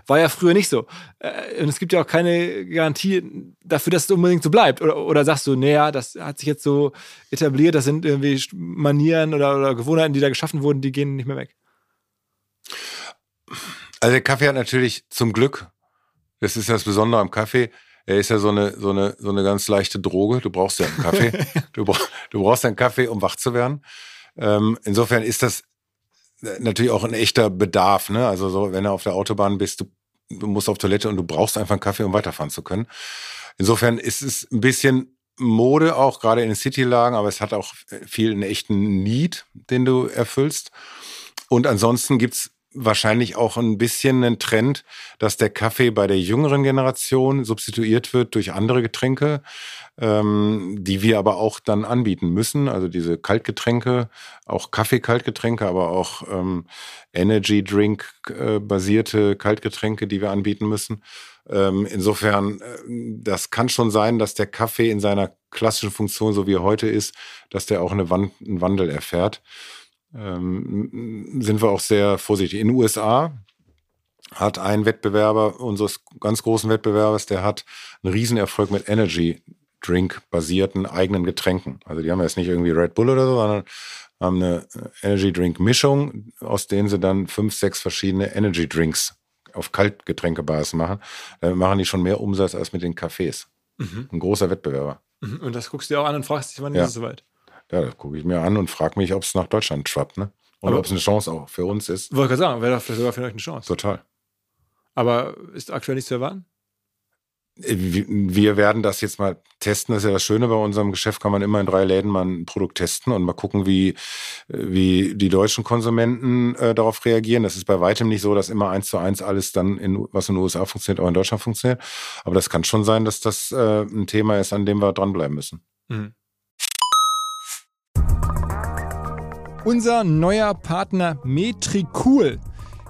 war ja früher nicht so. Äh, und es gibt ja auch keine Garantie dafür, dass es unbedingt so bleibt. Oder, oder sagst du, naja, das hat sich jetzt so etabliert, das sind irgendwie Manieren oder, oder Gewohnheiten, die da geschaffen wurden, die gehen nicht mehr weg. Also der Kaffee hat natürlich zum Glück, das ist das Besondere am Kaffee, er ist ja so eine, so eine, so eine ganz leichte Droge. Du brauchst ja einen Kaffee. du, brauch, du brauchst einen Kaffee, um wach zu werden. Ähm, insofern ist das natürlich auch ein echter Bedarf. Ne? Also so, wenn du auf der Autobahn bist, du, musst auf Toilette und du brauchst einfach einen Kaffee, um weiterfahren zu können. Insofern ist es ein bisschen Mode auch, gerade in den City-Lagen, aber es hat auch viel einen echten Need, den du erfüllst. Und ansonsten gibt's wahrscheinlich auch ein bisschen ein Trend, dass der Kaffee bei der jüngeren Generation substituiert wird durch andere Getränke, ähm, die wir aber auch dann anbieten müssen. Also diese Kaltgetränke, auch Kaffee-Kaltgetränke, aber auch ähm, Energy Drink äh, Kaltgetränke, die wir anbieten müssen. Ähm, insofern, äh, das kann schon sein, dass der Kaffee in seiner klassischen Funktion, so wie er heute ist, dass der auch eine Wand, einen Wandel erfährt ähm, sind wir auch sehr vorsichtig. In den USA hat ein Wettbewerber unseres ganz großen Wettbewerbers, der hat einen Riesenerfolg mit Energy Drink basierten eigenen Getränken. Also die haben jetzt nicht irgendwie Red Bull oder so, sondern haben eine Energy Drink Mischung, aus denen sie dann fünf, sechs verschiedene Energy Drinks auf Kaltgetränkebasis machen. Damit machen die schon mehr Umsatz als mit den Cafés. Mhm. Ein großer Wettbewerber. Mhm. Und das guckst du dir auch an und fragst dich, wann ja. ist es soweit? Ja, das gucke ich mir an und frage mich, ob es nach Deutschland schwappt, ne? Und ob es eine Chance auch für uns ist. Wollte gerade sagen, wäre vielleicht sogar für euch eine Chance. Total. Aber ist aktuell nicht zu erwarten? Äh, wir werden das jetzt mal testen. Das ist ja das Schöne bei unserem Geschäft, kann man immer in drei Läden mal ein Produkt testen und mal gucken, wie, wie die deutschen Konsumenten äh, darauf reagieren. Das ist bei weitem nicht so, dass immer eins zu eins alles dann, in, was in den USA funktioniert, auch in Deutschland funktioniert. Aber das kann schon sein, dass das äh, ein Thema ist, an dem wir dranbleiben müssen. Mhm. Unser neuer Partner Metricool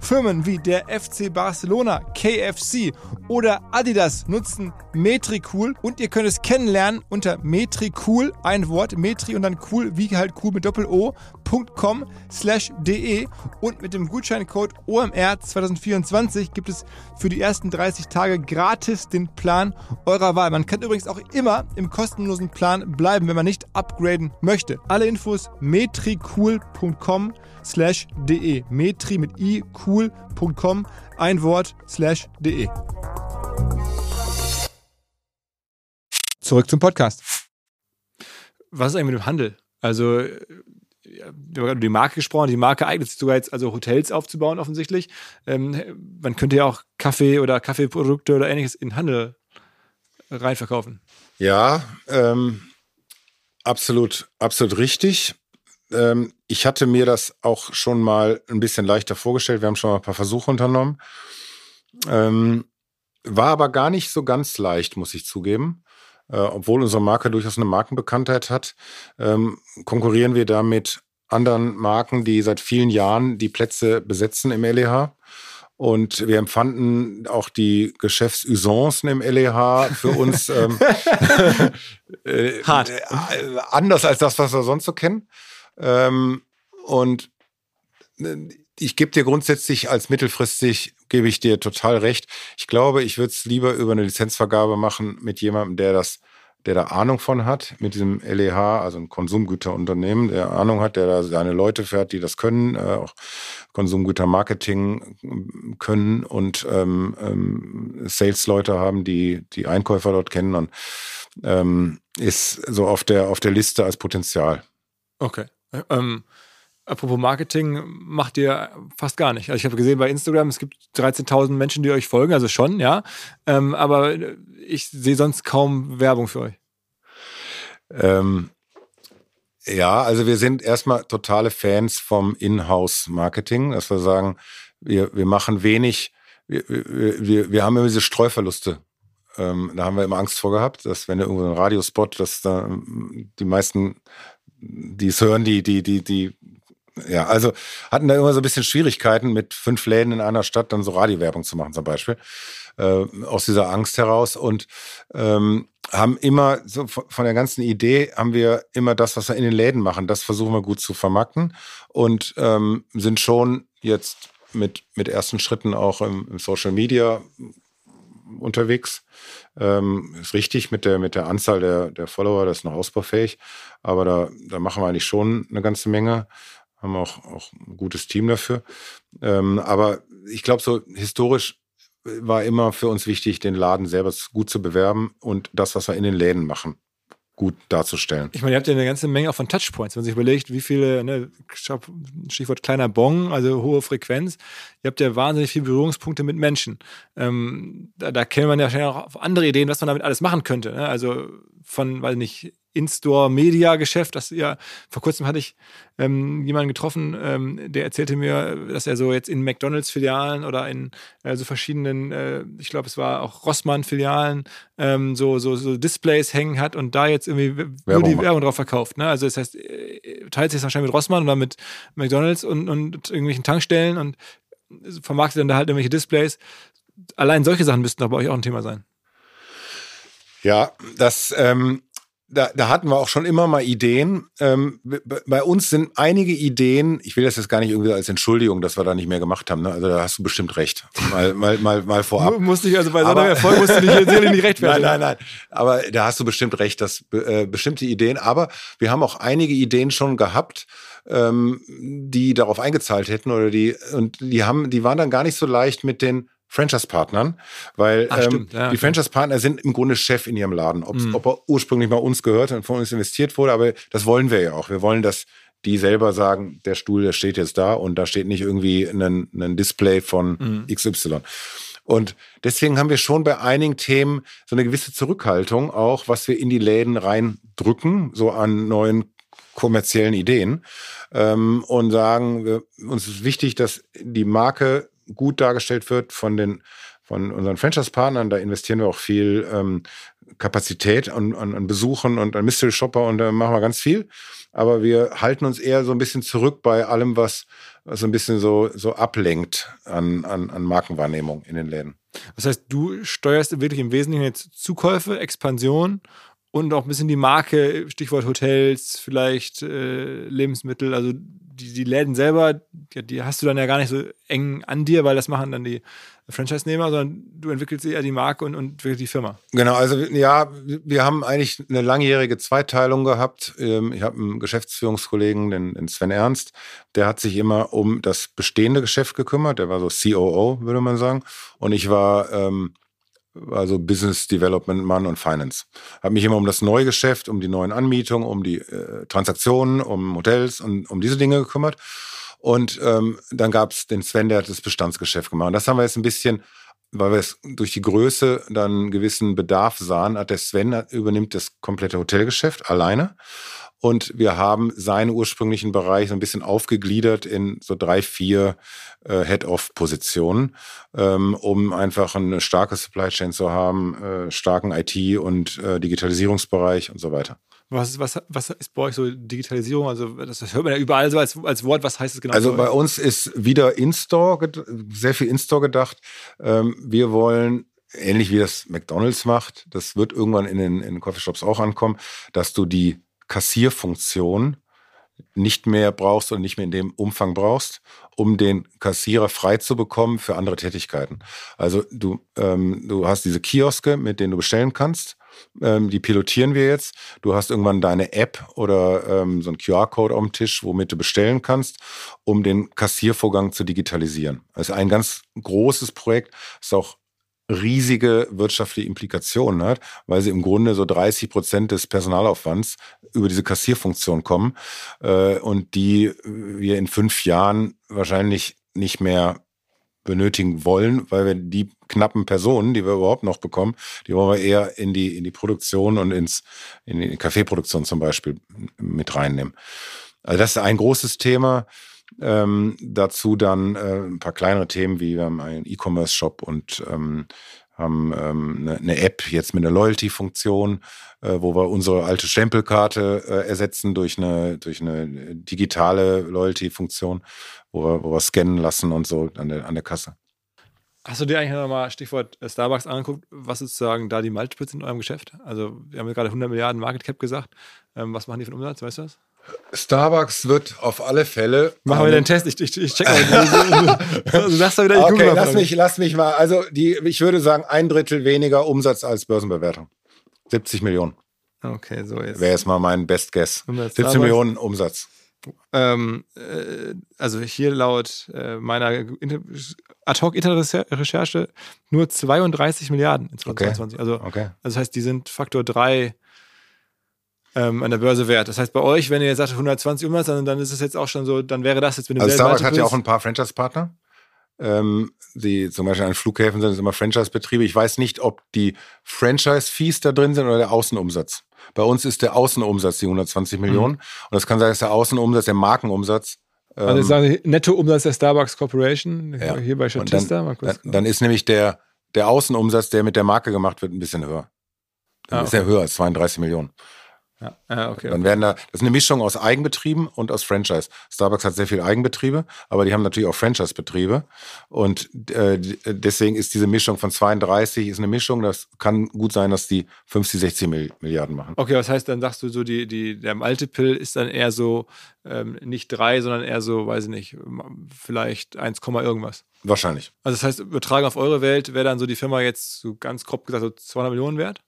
Firmen wie der FC Barcelona, KFC oder Adidas nutzen Metricool und ihr könnt es kennenlernen unter Metricool, ein Wort, Metri und dann cool, wie halt cool mit Doppel-O.com slash de und mit dem Gutscheincode OMR 2024 gibt es für die ersten 30 Tage gratis den Plan eurer Wahl. Man kann übrigens auch immer im kostenlosen Plan bleiben, wenn man nicht upgraden möchte. Alle Infos metricool.com slash de. Metri mit i cool.com, ein Wort slash de. Zurück zum Podcast. Was ist eigentlich mit dem Handel? Also, wir haben gerade über die Marke gesprochen. Die Marke eignet sich sogar jetzt, also Hotels aufzubauen, offensichtlich. Ähm, man könnte ja auch Kaffee oder Kaffeeprodukte oder ähnliches in Handel reinverkaufen. Ja, ähm, absolut, absolut richtig. Ähm, ich hatte mir das auch schon mal ein bisschen leichter vorgestellt. Wir haben schon mal ein paar Versuche unternommen. Ähm, war aber gar nicht so ganz leicht, muss ich zugeben. Äh, obwohl unsere Marke durchaus eine Markenbekanntheit hat, ähm, konkurrieren wir da mit anderen Marken, die seit vielen Jahren die Plätze besetzen im LEH. Und wir empfanden auch die Geschäftsusancen im LEH für uns ähm, äh, Hart. äh, anders als das, was wir sonst so kennen. Ähm, und äh, ich gebe dir grundsätzlich als mittelfristig, gebe ich dir total recht. Ich glaube, ich würde es lieber über eine Lizenzvergabe machen mit jemandem, der das der da Ahnung von hat, mit diesem LEH, also ein Konsumgüterunternehmen, der Ahnung hat, der da seine Leute fährt, die das können, äh, auch Konsumgütermarketing können und ähm, ähm, Sales-Leute haben, die die Einkäufer dort kennen und ähm, ist so auf der, auf der Liste als Potenzial. Okay. Ähm, apropos Marketing, macht ihr fast gar nicht. Also ich habe gesehen bei Instagram, es gibt 13.000 Menschen, die euch folgen, also schon, ja. Ähm, aber ich sehe sonst kaum Werbung für euch. Ähm, ja, also wir sind erstmal totale Fans vom Inhouse-Marketing, dass wir sagen, wir, wir machen wenig, wir, wir, wir haben immer diese Streuverluste. Ähm, da haben wir immer Angst vor gehabt, dass wenn irgendwo ein Radiospot, dass da die meisten, die es hören, die, die, die, die, ja, also hatten da immer so ein bisschen Schwierigkeiten mit fünf Läden in einer Stadt dann so Radiowerbung zu machen zum Beispiel. Äh, aus dieser Angst heraus und ähm, haben immer so von der ganzen Idee haben wir immer das, was wir in den Läden machen, das versuchen wir gut zu vermarkten und ähm, sind schon jetzt mit mit ersten Schritten auch im, im Social Media unterwegs. Ähm, ist richtig mit der mit der Anzahl der der Follower, das ist noch ausbaufähig, aber da da machen wir eigentlich schon eine ganze Menge haben auch, auch ein gutes Team dafür. Ähm, aber ich glaube, so historisch war immer für uns wichtig, den Laden selber gut zu bewerben und das, was wir in den Läden machen, gut darzustellen. Ich meine, ihr habt ja eine ganze Menge auch von Touchpoints. Wenn man sich überlegt, wie viele, ne, Stichwort kleiner Bong, also hohe Frequenz, ihr habt ja wahnsinnig viele Berührungspunkte mit Menschen. Ähm, da, da kennt man ja schon auch andere Ideen, was man damit alles machen könnte. Ne? Also von, weiß nicht, in-Store-Media-Geschäft. Das ja, vor kurzem hatte ich ähm, jemanden getroffen, ähm, der erzählte mir, dass er so jetzt in McDonalds-Filialen oder in äh, so verschiedenen, äh, ich glaube, es war auch Rossmann-Filialen, ähm, so, so, so Displays hängen hat und da jetzt irgendwie Werbung nur die Werbung drauf verkauft. Ne? Also das heißt, äh, teilt sich das wahrscheinlich mit Rossmann oder mit McDonalds und, und irgendwelchen Tankstellen und vermarktet dann da halt irgendwelche Displays. Allein solche Sachen müssten doch bei euch auch ein Thema sein. Ja, das ähm, da, da hatten wir auch schon immer mal Ideen. Ähm, bei uns sind einige Ideen, ich will das jetzt gar nicht irgendwie als Entschuldigung, dass wir da nicht mehr gemacht haben. Ne? Also da hast du bestimmt recht. Mal, mal, mal, mal vorab. Musste ich also bei so einem Erfolg musst du nicht rechtfertigen. Nein, nein, nein. Aber da hast du bestimmt recht, dass äh, bestimmte Ideen. Aber wir haben auch einige Ideen schon gehabt, ähm, die darauf eingezahlt hätten oder die und die haben, die waren dann gar nicht so leicht mit den Franchise-Partnern, weil Ach, ähm, ja, die Franchise-Partner sind im Grunde Chef in ihrem Laden. Mhm. Ob er ursprünglich mal uns gehört und von uns investiert wurde, aber das wollen wir ja auch. Wir wollen, dass die selber sagen, der Stuhl, der steht jetzt da und da steht nicht irgendwie ein, ein Display von mhm. XY. Und deswegen haben wir schon bei einigen Themen so eine gewisse Zurückhaltung auch, was wir in die Läden reindrücken, so an neuen kommerziellen Ideen ähm, und sagen, wir, uns ist wichtig, dass die Marke gut dargestellt wird von den von unseren Franchise-Partnern. Da investieren wir auch viel ähm, Kapazität an, an, an Besuchen und an Mystery Shopper und da machen wir ganz viel. Aber wir halten uns eher so ein bisschen zurück bei allem, was, was so ein bisschen so, so ablenkt an, an, an Markenwahrnehmung in den Läden. Das heißt, du steuerst wirklich im Wesentlichen jetzt Zukäufe, Expansion und auch ein bisschen die Marke, Stichwort Hotels, vielleicht äh, Lebensmittel, also die, die Läden selber, die, die, hast du dann ja gar nicht so eng an dir, weil das machen dann die Franchise-Nehmer, sondern du entwickelst eher die Marke und, und die Firma. Genau, also ja, wir haben eigentlich eine langjährige Zweiteilung gehabt. Ähm, ich habe einen Geschäftsführungskollegen, den, den Sven Ernst, der hat sich immer um das bestehende Geschäft gekümmert, der war so COO, würde man sagen. Und ich war ähm, also Business Development Mann und Finance. Habe mich immer um das neue Geschäft, um die neuen Anmietungen, um die äh, Transaktionen, um Hotels und um diese Dinge gekümmert. Und ähm, dann gab es den Sven, der hat das Bestandsgeschäft gemacht. Und das haben wir jetzt ein bisschen, weil wir es durch die Größe dann einen gewissen Bedarf sahen, hat der Sven hat, übernimmt das komplette Hotelgeschäft alleine. Und wir haben seinen ursprünglichen Bereich so ein bisschen aufgegliedert in so drei, vier äh, Head-Off-Positionen, ähm, um einfach eine starke Supply Chain zu haben, äh, starken IT- und äh, Digitalisierungsbereich und so weiter. Was, was, was ist bei euch so Digitalisierung? Also, das, hört man ja überall so als, als Wort. Was heißt es genau? Also bei uns ist wieder In-Store, sehr viel In-Store gedacht. Ähm, wir wollen, ähnlich wie das McDonalds macht, das wird irgendwann in den, in den Coffeeshops auch ankommen, dass du die Kassierfunktion nicht mehr brauchst und nicht mehr in dem Umfang brauchst, um den Kassierer frei zu bekommen für andere Tätigkeiten. Also du, ähm, du hast diese Kioske, mit denen du bestellen kannst. Ähm, die pilotieren wir jetzt. Du hast irgendwann deine App oder ähm, so ein QR-Code auf dem Tisch, womit du bestellen kannst, um den Kassiervorgang zu digitalisieren. Das ist ein ganz großes Projekt, ist auch riesige wirtschaftliche Implikationen hat, weil sie im Grunde so 30 Prozent des Personalaufwands über diese Kassierfunktion kommen äh, und die wir in fünf Jahren wahrscheinlich nicht mehr benötigen wollen, weil wir die knappen Personen, die wir überhaupt noch bekommen, die wollen wir eher in die, in die Produktion und ins, in die Kaffeeproduktion zum Beispiel mit reinnehmen. Also das ist ein großes Thema. Ähm, dazu dann äh, ein paar kleinere Themen, wie wir haben einen E-Commerce-Shop und ähm, haben ähm, eine, eine App jetzt mit einer Loyalty-Funktion, äh, wo wir unsere alte Stempelkarte äh, ersetzen durch eine, durch eine digitale Loyalty-Funktion, wo wir, wo wir scannen lassen und so an der, an der Kasse. Hast du dir eigentlich nochmal Stichwort äh, Starbucks angeguckt, was sozusagen da die Multiples in eurem Geschäft? Also, wir haben ja gerade 100 Milliarden Market Cap gesagt. Ähm, was machen die für einen Umsatz, weißt du das? Starbucks wird auf alle Fälle. Machen wir den Test, ich, ich, ich check mal. du sagst da wieder, ich Okay, lass mich, lass mich mal. Also die, ich würde sagen, ein Drittel weniger Umsatz als Börsenbewertung. 70 Millionen Okay, so jetzt. wäre jetzt mal mein Best Guess. Umsatz 70 Starbucks. Millionen Umsatz. Ähm, äh, also hier laut äh, meiner Inter Ad-Hoc-Interrecherche nur 32 Milliarden in 2022. Also, Okay. also das heißt, die sind Faktor 3 ähm, an der Börse wert. Das heißt, bei euch, wenn ihr jetzt sagt 120 Umsatz, dann, dann ist es jetzt auch schon so, dann wäre das jetzt mit dem Also Starbucks hat ja auch ein paar Franchise-Partner. Ähm, die zum Beispiel an Flughäfen sind es immer Franchise-Betriebe. Ich weiß nicht, ob die Franchise-Fees da drin sind oder der Außenumsatz. Bei uns ist der Außenumsatz die 120 Millionen. Und es kann sein, dass der Außenumsatz, der Markenumsatz. Ähm, Also jetzt sagen Sie Nettoumsatz der Starbucks Corporation, Ja. hier bei Statista. mal kurz dann, dann ist nämlich der, der Außenumsatz, der mit der Marke gemacht wird, ein bisschen höher. Dann Ah, ist er höher als 32 Millionen. Ja. Ah, okay. Dann werden da, das ist eine Mischung aus Eigenbetrieben und aus Franchise. Starbucks hat sehr viel Eigenbetriebe, aber die haben natürlich auch Franchise-Betriebe. Und äh, d- deswegen ist diese Mischung von 32 ist eine Mischung. Das kann gut sein, dass die 50, 60 Mill- Milliarden machen. Okay, was heißt dann, sagst du so, die, die, der Multiple ist dann eher so ähm, nicht drei, sondern eher so, weiß ich nicht, vielleicht 1, Komma irgendwas. Wahrscheinlich. Also das heißt, übertragen auf eure Welt wäre dann so die Firma jetzt so ganz grob gesagt so 200 Millionen wert?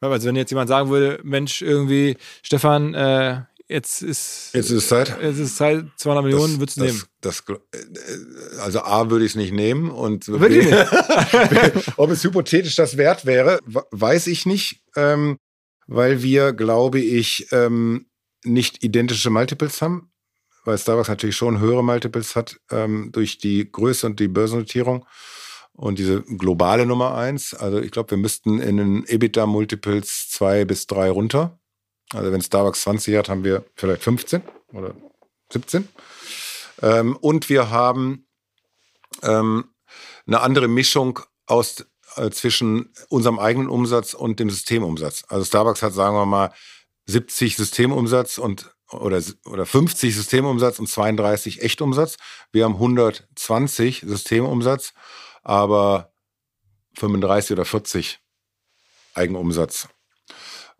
Also wenn jetzt jemand sagen würde, Mensch, irgendwie, Stefan, äh, jetzt ist Jetzt ist es Zeit. jetzt ist Zeit, 200 Millionen, würdest du das, nehmen? Das, das, äh, also A würde ich es nicht nehmen und ich ob es hypothetisch das wert wäre, we- weiß ich nicht, ähm, weil wir, glaube ich, ähm, nicht identische Multiples haben, weil Starbucks natürlich schon höhere Multiples hat ähm, durch die Größe und die Börsennotierung und diese globale Nummer eins. Also ich glaube, wir müssten in den EBITDA-Multiples zwei bis drei runter. Also wenn Starbucks 20 hat, haben wir vielleicht 15 oder 17. Ähm, und wir haben ähm, eine andere Mischung aus äh, zwischen unserem eigenen Umsatz und dem Systemumsatz. Also Starbucks hat, sagen wir mal, 70 Systemumsatz und oder, oder 50 Systemumsatz und 32 Echtumsatz. Wir haben 120 Systemumsatz, aber 35 oder 40 Eigenumsatz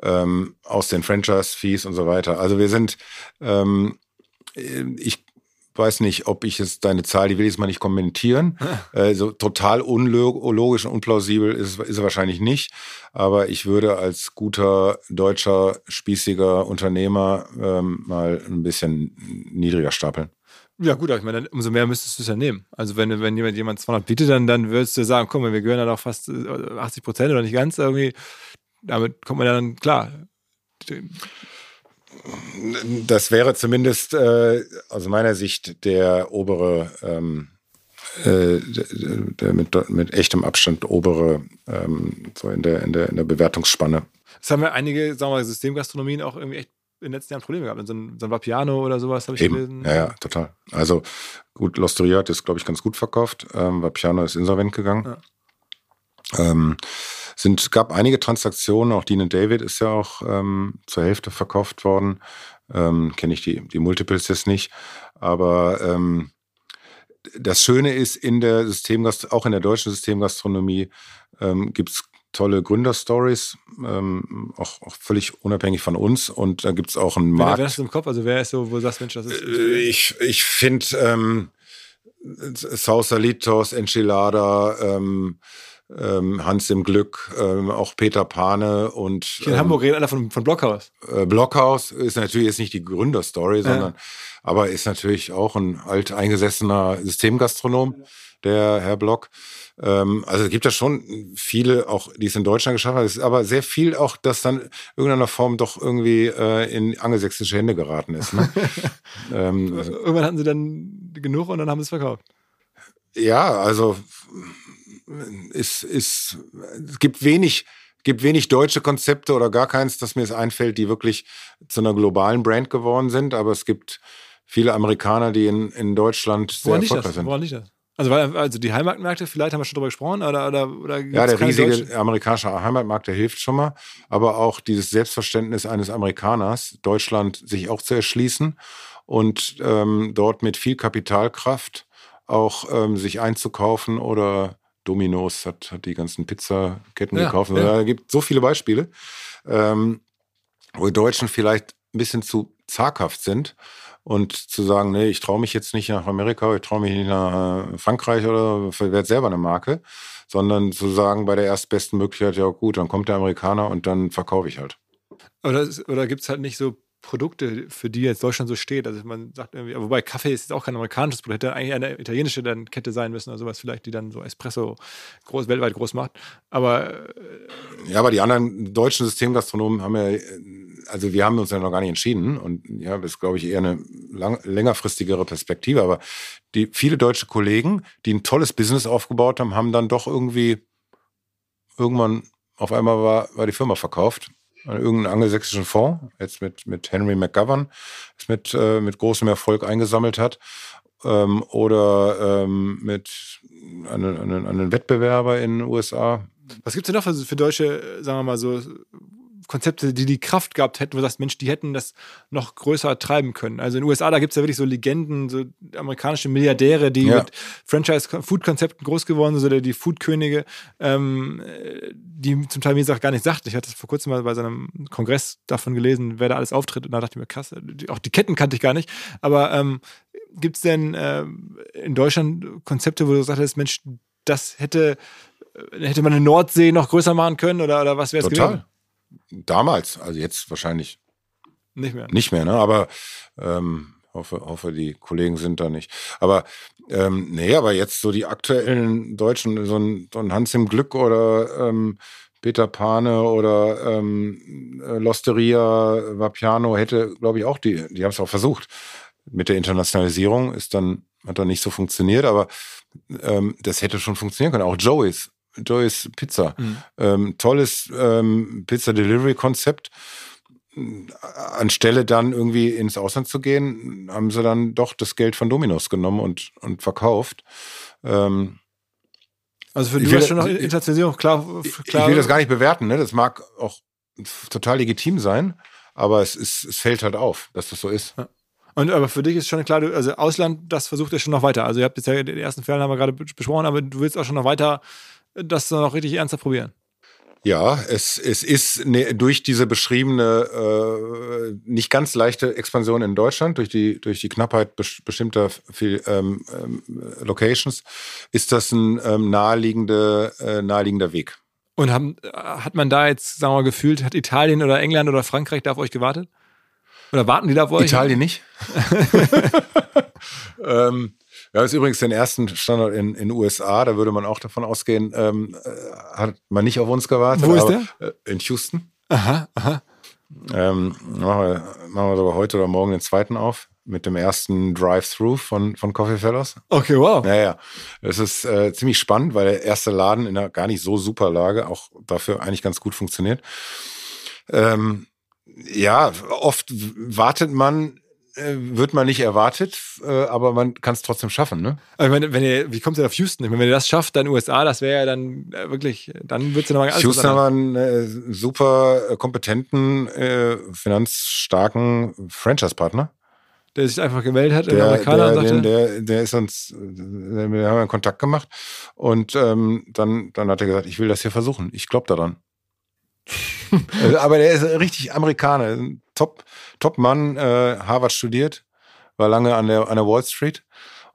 ähm, aus den Franchise-Fees und so weiter. Also wir sind, ähm, ich weiß nicht, ob ich jetzt deine Zahl, die will ich jetzt mal nicht kommentieren. äh, so total unlogisch und unplausibel ist, ist er wahrscheinlich nicht. Aber ich würde als guter deutscher, spießiger Unternehmer ähm, mal ein bisschen niedriger stapeln. Ja, gut, aber ich meine, umso mehr müsstest du es ja nehmen. Also, wenn, wenn jemand, jemand 200 bietet, dann, dann würdest du sagen, komm, wir gehören dann auch fast äh, 80 Prozent oder nicht ganz irgendwie. Damit kommt man dann klar. Das wäre zumindest äh, aus meiner Sicht der obere, ähm, äh, der mit, mit echtem Abstand obere, ähm, so in der, in, der, in der Bewertungsspanne. Das haben ja einige, sagen wir mal, Systemgastronomien auch irgendwie echt in den letzten Jahren Probleme gehabt. So ein, so ein Vapiano oder sowas habe ich Eben. gelesen. Ja, ja, total. Also gut, L'Osteria hat es, glaube ich, ganz gut verkauft. Ähm, Vapiano ist insolvent gegangen. Ähm, sind, gab einige Transaktionen, auch Dean David ist ja auch ähm, zur Hälfte verkauft worden. Ähm, Kenne ich die, die Multiples jetzt nicht. Aber ähm, das Schöne ist, in der Systemgast auch in der deutschen Systemgastronomie ähm, gibt es tolle Gründerstories, ähm, auch, auch völlig unabhängig von uns. Und da gibt es auch einen Markt. Wer hast du im Kopf? Also wer ist so, wo du sagst, Mensch, das ist. Äh, ich ich finde ähm, Sausalitos, Enchilada, ähm, ähm, Hans im Glück, ähm, auch Peter Pane und. Hier in ähm, Hamburg redet einer von, von Blockhaus. Äh, Blockhaus ist natürlich jetzt nicht die Gründerstory, sondern ja. aber ist natürlich auch ein alteingesessener Systemgastronom, der Herr Block. Ähm, also es gibt ja schon viele, auch die es in Deutschland geschafft haben, es ist aber sehr viel auch, das dann in irgendeiner Form doch irgendwie äh, in angelsächsische Hände geraten ist. Ne? ähm, Irgendwann hatten sie dann genug und dann haben sie es verkauft. Ja, also ist, ist, es gibt wenig, gibt wenig deutsche Konzepte oder gar keins, das mir es einfällt, die wirklich zu einer globalen Brand geworden sind, aber es gibt viele Amerikaner, die in, in Deutschland sehr Woran erfolgreich sind. Woran liegt das? Also, weil, also die Heimatmärkte, vielleicht haben wir schon drüber gesprochen, oder, oder, oder Ja, der riesige amerikanische Heimatmarkt, der hilft schon mal. Aber auch dieses Selbstverständnis eines Amerikaners, Deutschland sich auch zu erschließen und ähm, dort mit viel Kapitalkraft auch ähm, sich einzukaufen oder Domino's hat, hat die ganzen Pizzaketten ja, gekauft. Ja. Da gibt so viele Beispiele, ähm, wo die Deutschen vielleicht ein bisschen zu zaghaft sind und zu sagen, nee, ich traue mich jetzt nicht nach Amerika, ich traue mich nicht nach äh, Frankreich oder werde selber eine Marke, sondern zu sagen, bei der erstbesten Möglichkeit, ja gut, dann kommt der Amerikaner und dann verkaufe ich halt. Oder, oder gibt es halt nicht so Produkte, für die jetzt Deutschland so steht. Also man sagt irgendwie, wobei Kaffee ist jetzt auch kein amerikanisches Produkt, hätte eigentlich eine italienische dann Kette sein müssen oder sowas vielleicht, die dann so Espresso groß, weltweit groß macht. Aber äh, ja, aber die anderen deutschen Systemgastronomen haben ja, also wir haben uns ja noch gar nicht entschieden und ja, das ist glaube ich eher eine lang, längerfristigere Perspektive. Aber die viele deutsche Kollegen, die ein tolles Business aufgebaut haben, haben dann doch irgendwie irgendwann auf einmal war, war die Firma verkauft an irgendeinen angelsächsischen Fonds, jetzt mit, mit Henry McGovern, das mit, äh, mit großem Erfolg eingesammelt hat. Ähm, oder ähm, mit einem, einem, einem Wettbewerber in den USA. Was gibt es denn noch für, für deutsche, sagen wir mal so, Konzepte, die die Kraft gehabt hätten, wo du sagst, Mensch, die hätten das noch größer treiben können. Also in den USA, da gibt es ja wirklich so Legenden, so amerikanische Milliardäre, die ja. mit Franchise-Food-Konzepten groß geworden sind, oder die Food-Könige, ähm, die zum Teil mir auch gar nicht sagt. Ich hatte vor kurzem mal bei seinem Kongress davon gelesen, wer da alles auftritt. Und da dachte ich mir, krass, auch die Ketten kannte ich gar nicht. Aber ähm, gibt es denn äh, in Deutschland Konzepte, wo du sagst, Mensch, das hätte, hätte man eine Nordsee noch größer machen können oder, oder was wäre es gewesen? Damals, also jetzt wahrscheinlich nicht mehr. Nicht mehr, ne? Aber ähm, hoffe, hoffe, die Kollegen sind da nicht. Aber ähm, nee, aber jetzt so die aktuellen Deutschen, so ein, so ein Hans im Glück oder ähm, Peter Pane oder ähm, Losteria Vapiano hätte, glaube ich, auch die, die haben es auch versucht. Mit der Internationalisierung ist dann, hat dann nicht so funktioniert, aber ähm, das hätte schon funktionieren können. Auch Joey's Joy's Pizza. Mhm. Ähm, tolles ähm, Pizza-Delivery-Konzept. Anstelle dann irgendwie ins Ausland zu gehen, haben sie dann doch das Geld von Dominos genommen und, und verkauft. Ähm, also für dich ist schon noch Internationalisierung klar, klar. Ich will das gar nicht bewerten, ne? Das mag auch total legitim sein, aber es, ist, es fällt halt auf, dass das so ist. Ja. Und aber für dich ist schon klar, also Ausland, das versucht ihr schon noch weiter. Also ihr habt jetzt ja die ersten Fälle haben wir gerade besprochen, aber du willst auch schon noch weiter das noch richtig ernsthaft probieren. Ja, es, es ist ne, durch diese beschriebene äh, nicht ganz leichte Expansion in Deutschland, durch die, durch die Knappheit bes bestimmter viel, ähm, ähm, Locations, ist das ein ähm, naheliegende, äh, naheliegender Weg. Und haben, hat man da jetzt, sagen wir mal, gefühlt, hat Italien oder England oder Frankreich da auf euch gewartet? Oder warten die da auf euch? Italien nicht. ähm, ja, ist übrigens den ersten Standort in den USA, da würde man auch davon ausgehen, ähm, äh, hat man nicht auf uns gewartet. Wo ist aber, der? Äh, in Houston. Aha, aha. Ähm, machen, wir, machen wir sogar heute oder morgen den zweiten auf mit dem ersten Drive-Thru von, von Coffee Fellows. Okay, wow. Naja, es ist äh, ziemlich spannend, weil der erste Laden in einer gar nicht so super Lage auch dafür eigentlich ganz gut funktioniert. Ähm, ja, oft wartet man wird man nicht erwartet, äh, aber man kann es trotzdem schaffen, ne? Ich meine, wenn ihr, wie kommt ihr auf Houston? Wenn ihr das schafft, dann USA, das wäre ja dann äh, wirklich, dann wird es ja nochmal alles Houston haben wir einen äh, super äh, kompetenten, äh, finanzstarken Franchise-Partner. der sich einfach gemeldet hat, Der, Amerikaner, der, und sagte, der, der, der ist uns, äh, wir haben einen Kontakt gemacht und ähm, dann, dann hat er gesagt, ich will das hier versuchen. Ich glaube daran. Also, Aber der ist richtig Amerikaner, Top, Top Mann, äh, Harvard studiert, war lange an der, an der Wall Street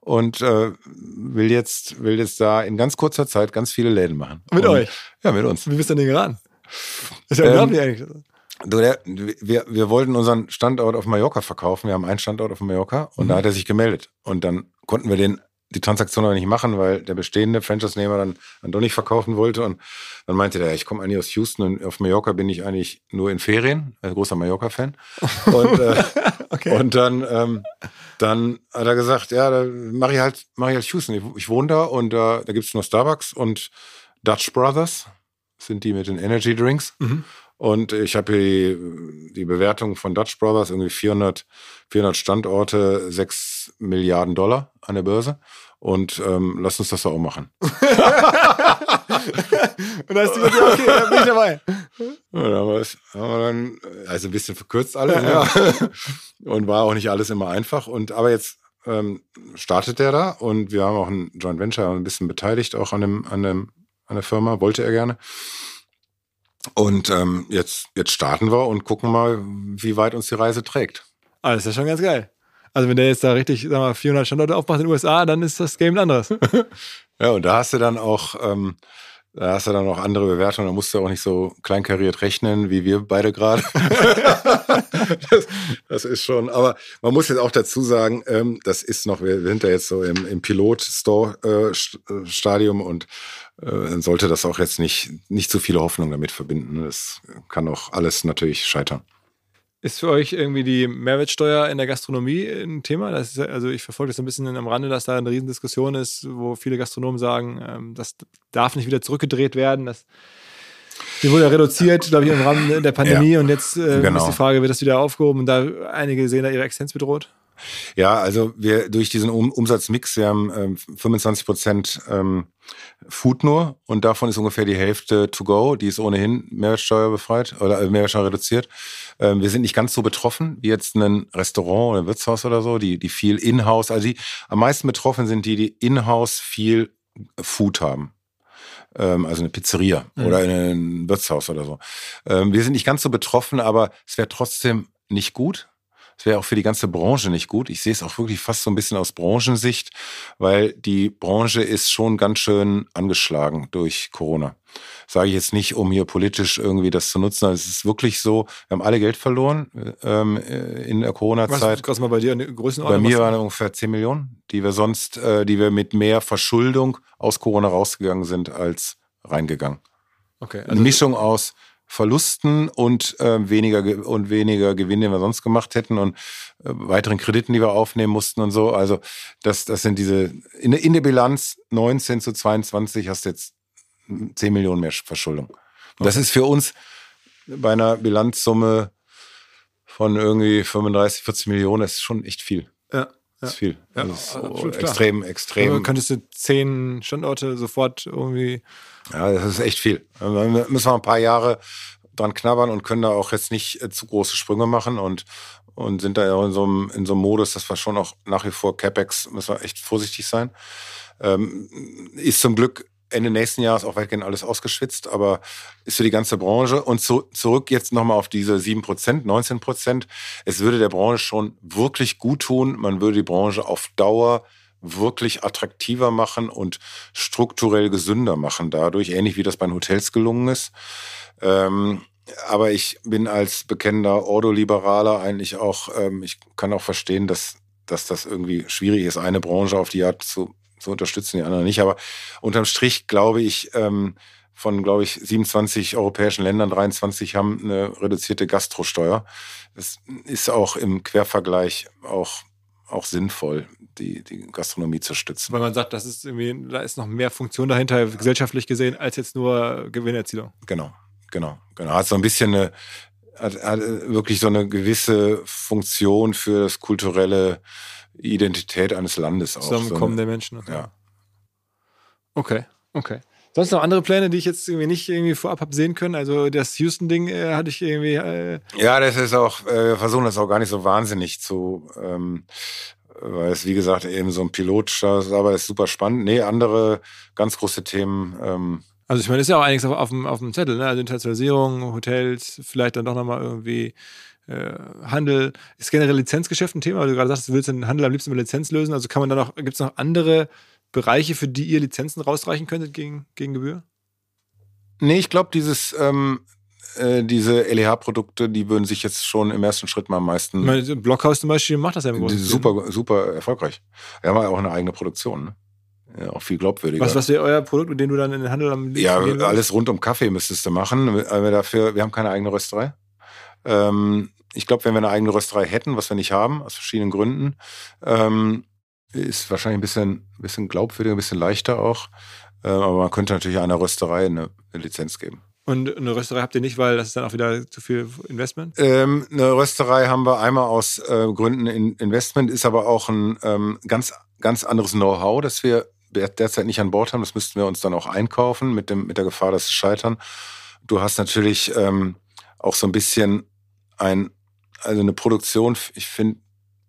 und äh, will jetzt, will jetzt da in ganz kurzer Zeit ganz viele Läden machen. Mit und, euch? Ja, mit uns. wie bist du denn geraten? Ist ja Ähm, unglaublich eigentlich. Du, der, wir, wir wollten unseren Standort auf Mallorca verkaufen. Wir haben einen Standort auf Mallorca und Mhm. da hat er sich gemeldet. Und dann konnten wir den, die Transaktion aber nicht machen, weil der bestehende Franchise-Nehmer dann, dann doch nicht verkaufen wollte. Und dann meinte der, ich komme eigentlich aus Houston und auf Mallorca bin ich eigentlich nur in Ferien. Ein großer Mallorca-Fan. Und, äh, Okay. und dann, ähm, dann hat er gesagt, ja, da mache ich halt, mache ich halt Houston. Ich, ich wohne da und da, da gibt's nur Starbucks und Dutch Brothers sind die mit den Energy Drinks. Mhm. Und ich habe hier die, die Bewertung von Dutch Brothers, irgendwie 400, 400 Standorte, 6 Milliarden Dollar an der Börse. Und ähm, lass uns das doch auch machen. Und da hast du gesagt, ja, okay, da bin ich dabei. Ja, da haben wir dann, also ein bisschen verkürzt alles. ne? Und war auch nicht alles immer einfach. Und aber jetzt ähm, startet der da und wir haben auch ein Joint Venture ein bisschen beteiligt, auch an dem, an dem, an der Firma, wollte er gerne. Und ähm, jetzt, jetzt starten wir und gucken mal, wie weit uns die Reise trägt. Ah, das ist ja schon ganz geil. Also wenn der jetzt da richtig, sag mal, 400 Standorte aufmacht in den USA, dann ist das Game ein anderes. Ja, und da hast du dann auch, ähm, da hast du dann auch andere Bewertungen. Da musst du auch nicht so kleinkariert rechnen, wie wir beide gerade. das, das ist schon, aber man muss jetzt auch dazu sagen, ähm, das ist noch, wir sind da jetzt so im, im Pilot-Store-Stadium und äh, dann sollte das auch jetzt nicht, nicht zu viele Hoffnung damit verbinden. Das kann auch alles natürlich scheitern. Ist für euch irgendwie die Mehrwertsteuer in der Gastronomie ein Thema? Ist, ja- also ich verfolge das so ein bisschen am Rande, dass da eine Riesendiskussion ist, wo viele Gastronomen sagen, ähm, das darf nicht wieder zurückgedreht werden. Das, die wurde ja reduziert, glaube ich, im Rahmen der Pandemie und jetzt äh, Genau. ist die Frage, wird das wieder aufgehoben? Und da einige sehen da ihre Existenz bedroht. Ja, also wir durch diesen um Umsatzmix, wir haben ähm, 25 Prozent ähm, Food nur und davon ist ungefähr die Hälfte to go, die ist ohnehin Mehrwertsteuer befreit oder äh, Mehrwertsteuer reduziert. Ähm, wir sind nicht ganz so betroffen wie jetzt ein Restaurant oder ein Wirtshaus oder so, die, die viel in-house, also die am meisten betroffen sind die, die in-house viel Food haben. Ähm, also eine Pizzeria Mhm. oder ein Wirtshaus oder so. Ähm, wir sind nicht ganz so betroffen, aber es wäre trotzdem nicht gut. Es wäre auch für die ganze Branche nicht gut. Ich sehe es auch wirklich fast so ein bisschen aus Branchensicht, weil die Branche ist schon ganz schön angeschlagen durch Corona. Sage ich jetzt nicht, um hier politisch irgendwie das zu nutzen, aber es ist wirklich so, wir haben alle Geld verloren ähm, äh, in der Was Corona-Zeit. kostet mal bei dir eine Bei Größenordnung? mir Was- waren ungefähr 10 Millionen, die wir sonst, äh, die wir mit mehr Verschuldung aus Corona rausgegangen sind, als reingegangen. okay, Eine also Mischung aus Verlusten und äh, weniger Ge- und weniger Gewinn, den wir sonst gemacht hätten und äh, weiteren Krediten, die wir aufnehmen mussten und so. Also das, das sind diese in, der- in der Bilanz 19 zu 22 hast du jetzt 10 Millionen mehr Verschuldung. Und Das ist für uns bei einer Bilanzsumme von irgendwie 35, 40 Millionen, das ist schon echt viel. ja. Das ist viel. Ja, das ist absolut so klar. extrem, Also extrem. könntest du zehn Standorte sofort irgendwie. Ja, das ist echt viel. Da müssen wir ein paar Jahre dran knabbern und können da auch jetzt nicht äh, zu große Sprünge machen und, und sind da ja auch in so, einem, in so einem Modus, dass wir schon auch nach wie vor CapEx, müssen wir echt vorsichtig sein. Ähm, ist zum Glück Ende nächsten Jahres auch weitgehend alles ausgeschwitzt, aber ist für die ganze Branche. Und zu, zurück jetzt nochmal auf diese 7 Prozent, 19 Prozent. Es würde der Branche schon wirklich gut tun. Man würde die Branche auf Dauer wirklich attraktiver machen und strukturell gesünder machen dadurch, ähnlich wie das bei den Hotels gelungen ist. Ähm, aber ich bin als bekennender Ordoliberaler eigentlich auch, ähm, ich kann auch verstehen, dass, dass das irgendwie schwierig ist, eine Branche auf die Art zu, zu unterstützen, die andere nicht. Aber unterm Strich glaube ich, ähm, von, glaube ich, 27 europäischen Ländern, 23 haben eine reduzierte Gastrosteuer. Das ist auch im Quervergleich auch, auch sinnvoll, die, die Gastronomie zu stützen. Weil man sagt, das ist irgendwie, da ist noch mehr Funktion dahinter, gesellschaftlich gesehen, als jetzt nur Gewinnerzielung. Genau, genau, genau. Hat so ein bisschen eine, hat, hat wirklich so eine gewisse Funktion für das kulturelle Identität eines Landes auch. Zusammenkommen so der Menschen. Ja. Okay, okay. Sonst noch andere Pläne, die ich jetzt irgendwie nicht irgendwie vorab habe sehen können? Also das Houston-Ding äh, hatte ich irgendwie. Äh ja, das ist auch, äh, wir versuchen das auch gar nicht so wahnsinnig zu, ähm, weil es wie gesagt eben so ein Pilot ist, aber es ist super spannend. Nee, andere ganz große Themen. Ähm, also ich meine, das ist ja auch einiges auf, auf, dem, auf dem Zettel, ne? Also Internationalisierung, Hotels, vielleicht dann doch nochmal irgendwie äh, Handel. Ist generell Lizenzgeschäft ein Thema, weil du gerade sagst, du willst den Handel am liebsten mit Lizenz lösen. Also kann man da noch, gibt es noch andere Bereiche, für die ihr Lizenzen rausreichen könntet gegen, gegen Gebühr? Nee, ich glaube, dieses ähm, äh, diese LEH-Produkte, die würden sich jetzt schon im ersten Schritt mal am meisten. Meine, Blockhaus zum Beispiel macht das ja im Großen. Super, super erfolgreich. Wir haben ja auch eine eigene Produktion, ne? Ja, auch viel glaubwürdiger. Was, was wäre euer Produkt, mit dem du dann in den Handel am Ja, alles rund um Kaffee müsstest du machen. Wir dafür, wir haben keine eigene Rösterei. Ähm, ich glaube, wenn wir eine eigene Rösterei hätten, was wir nicht haben, aus verschiedenen Gründen, ähm, ist wahrscheinlich ein bisschen, bisschen glaubwürdiger, ein bisschen leichter auch. Äh, aber man könnte natürlich einer Rösterei eine, eine, Lizenz geben. Und eine Rösterei habt ihr nicht, weil das ist dann auch wieder zu viel Investment? Ähm, eine Rösterei haben wir einmal aus äh, Gründen in Investment, ist aber auch ein ähm, ganz, ganz anderes Know-how, das wir derzeit nicht an Bord haben. Das müssten wir uns dann auch einkaufen, mit, dem, mit der Gefahr, dass es scheitern. Du hast natürlich ähm, auch so ein bisschen ein, also eine Produktion, ich finde,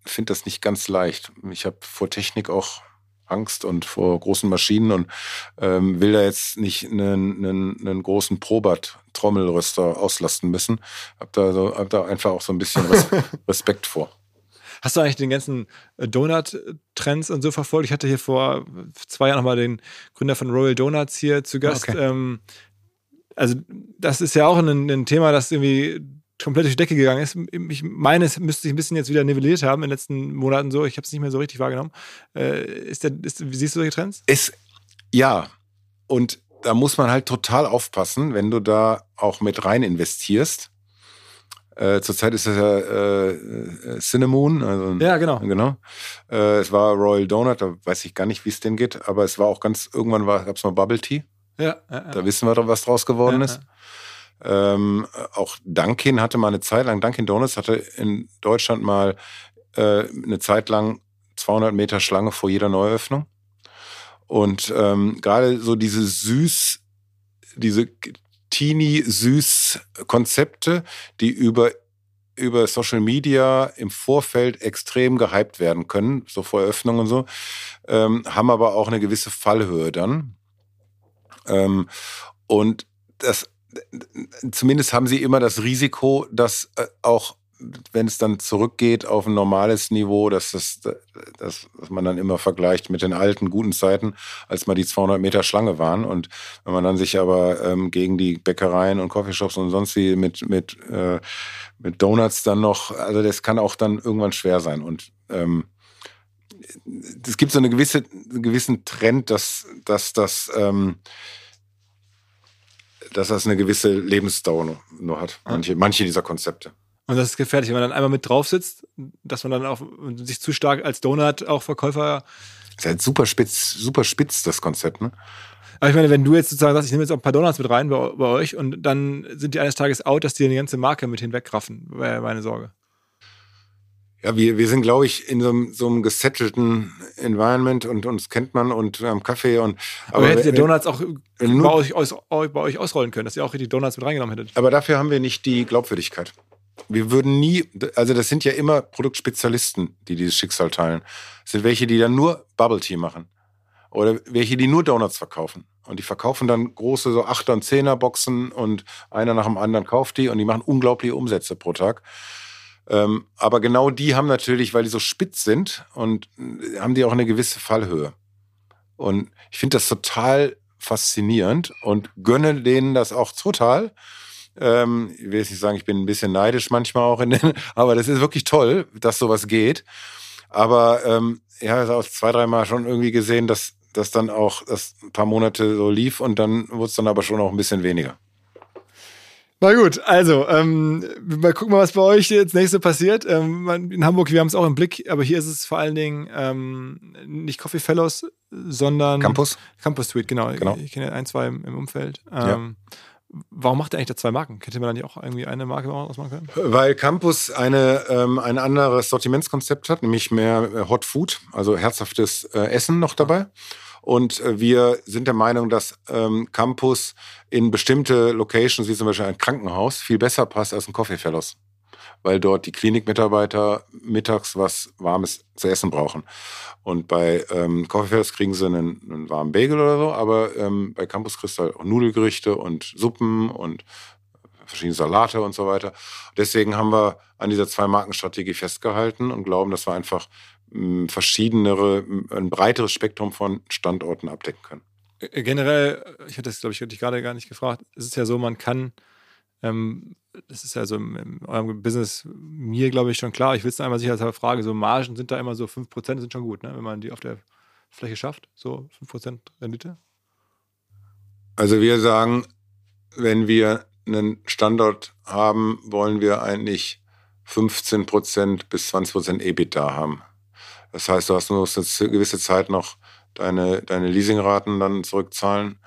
finde das nicht ganz leicht. Ich habe vor Technik auch Angst und vor großen Maschinen und ähm, will da jetzt nicht einen, einen, einen großen Probat-Trommelröster auslasten müssen. Hab da, so, hab da einfach auch so ein bisschen Respekt vor. Hast du eigentlich den ganzen äh, Donut-Trends und so verfolgt? Ich hatte hier vor zwei Jahren nochmal den Gründer von Royal Donuts hier zu Gast. Okay. Ähm, also, das ist ja auch ein, ein Thema, das irgendwie komplett durch die Decke gegangen ist. Ich meine, es müsste sich ein bisschen jetzt wieder nivelliert haben in den letzten Monaten so. Ich habe es nicht mehr so richtig wahrgenommen. Äh, ist der, ist, wie siehst du solche Trends? Ist, ja. Und da muss man halt total aufpassen, wenn du da auch mit rein investierst. Äh, zurzeit ist es ja äh, äh, Cinnamon. Also, ja, genau. genau. Äh, es war Royal Donut, da weiß ich gar nicht, wie es denn geht, aber es war auch ganz, irgendwann gab es mal Bubble Tea. Ja, ja, ja. Da wissen wir doch, was draus geworden ja, ist. Ähm, auch Dunkin hatte mal eine Zeit lang, Dunkin Donuts hatte in Deutschland mal äh, eine Zeit lang 200 Meter Schlange vor jeder Neueröffnung. Und ähm, gerade so diese süß, diese teeny süß Konzepte, die über über Social Media im Vorfeld extrem gehypt werden können, so vor Eröffnung und so, ähm, haben aber auch eine gewisse Fallhöhe dann. Ähm, und das zumindest haben sie immer das Risiko, dass äh, auch wenn es dann zurückgeht auf ein normales Niveau, dass, das, dass, dass man dann immer vergleicht mit den alten guten Zeiten, als mal die 200 Meter Schlange waren. Und wenn man dann sich aber ähm, gegen die Bäckereien und Coffeeshops und sonst wie mit, mit, äh, mit Donuts dann noch, also das kann auch dann irgendwann schwer sein. Und ähm, es gibt so eine gewisse, einen gewissen Trend, dass, dass das ähm, dass das eine gewisse Lebensdauer nur hat, manche, manche dieser Konzepte. Und das ist gefährlich, wenn man dann einmal mit drauf sitzt, dass man dann auch sich zu stark als Donut auch Verkäufer. Das ist halt super spitz, super spitz, das Konzept, ne? Aber ich meine, wenn du jetzt sozusagen sagst, ich nehme jetzt auch ein paar Donuts mit rein bei, bei euch und dann sind die eines Tages out, dass die eine ganze Marke mit hinwegraffen, wäre meine Sorge. Ja, wir, wir sind, glaube ich, in so einem, so einem gesettelten Environment und uns kennt man und haben Kaffee und. Aber, aber hättet ihr Donuts auch bei euch, aus, bei euch ausrollen können, dass ihr auch richtig Donuts mit reingenommen hättet. Aber dafür haben wir nicht die Glaubwürdigkeit. Wir würden nie, also das sind ja immer Produktspezialisten, die dieses Schicksal teilen. Das sind welche, die dann nur Bubble Tea machen. Oder welche, die nur Donuts verkaufen. Und die verkaufen dann große so Achter- und Zehner-Boxen und einer nach dem anderen kauft die und die machen unglaubliche Umsätze pro Tag. Ähm, aber genau die haben natürlich, weil die so spitz sind und äh, haben die auch eine gewisse Fallhöhe. Und ich finde das total faszinierend und gönne denen das auch total. Ähm, ich will jetzt nicht sagen, ich bin ein bisschen neidisch manchmal auch in den, aber das ist wirklich toll, dass sowas geht. Aber ähm, ich habe es auch zwei, dreimal schon irgendwie gesehen, dass das dann auch das ein paar Monate so lief und dann wurde es dann aber schon auch ein bisschen weniger. Na gut, also, ähm, mal gucken, was bei euch jetzt nächste passiert. Ähm, in Hamburg, wir haben es auch im Blick, aber hier ist es vor allen Dingen ähm, nicht Coffee Fellows, sondern Campus. Campus Suite, genau. genau. Ich, ich kenne ein, zwei im, im Umfeld. Ähm, ja. Warum macht ihr eigentlich da zwei Marken? Hätte man da nicht auch irgendwie eine Marke ausmachen können? Weil Campus eine, ähm, ein anderes Sortimentskonzept hat, nämlich mehr äh, Hot Food, also herzhaftes äh, Essen noch dabei. Und äh, wir sind der Meinung, dass ähm, Campus in bestimmte Locations, wie zum Beispiel ein Krankenhaus, viel besser passt als ein Coffee-Fellows. Weil dort die Klinikmitarbeiter mittags was Warmes zu essen brauchen. Und bei ähm, Coffee-Fellows kriegen sie einen, einen warmen Bagel oder so, aber ähm, bei Campus kriegst du halt auch Nudelgerichte und Suppen und verschiedene Salate und so weiter. Deswegen haben wir an dieser Zwei-Marken-Strategie festgehalten und glauben, dass wir einfach verschiedenere, ein breiteres Spektrum von Standorten abdecken können. Äh, Generell, ich hatte das, glaube ich, hatte ich gerade gar nicht gefragt. Es ist ja so, man kann, ähm, das ist ja so in eurem Business mir, glaube ich, schon klar. Ich will es einmal sicher Frage, so Margen sind da immer so 5% sind schon gut, ne? wenn man die auf der Fläche schafft, so 5% Rendite. Also wir sagen, wenn wir einen Standort haben, wollen wir eigentlich 15 Prozent bis 20 Prozent EBITDA haben. Das heißt, du hast nur eine gewisse Zeit noch deine, deine Leasingraten dann zurückzahlen.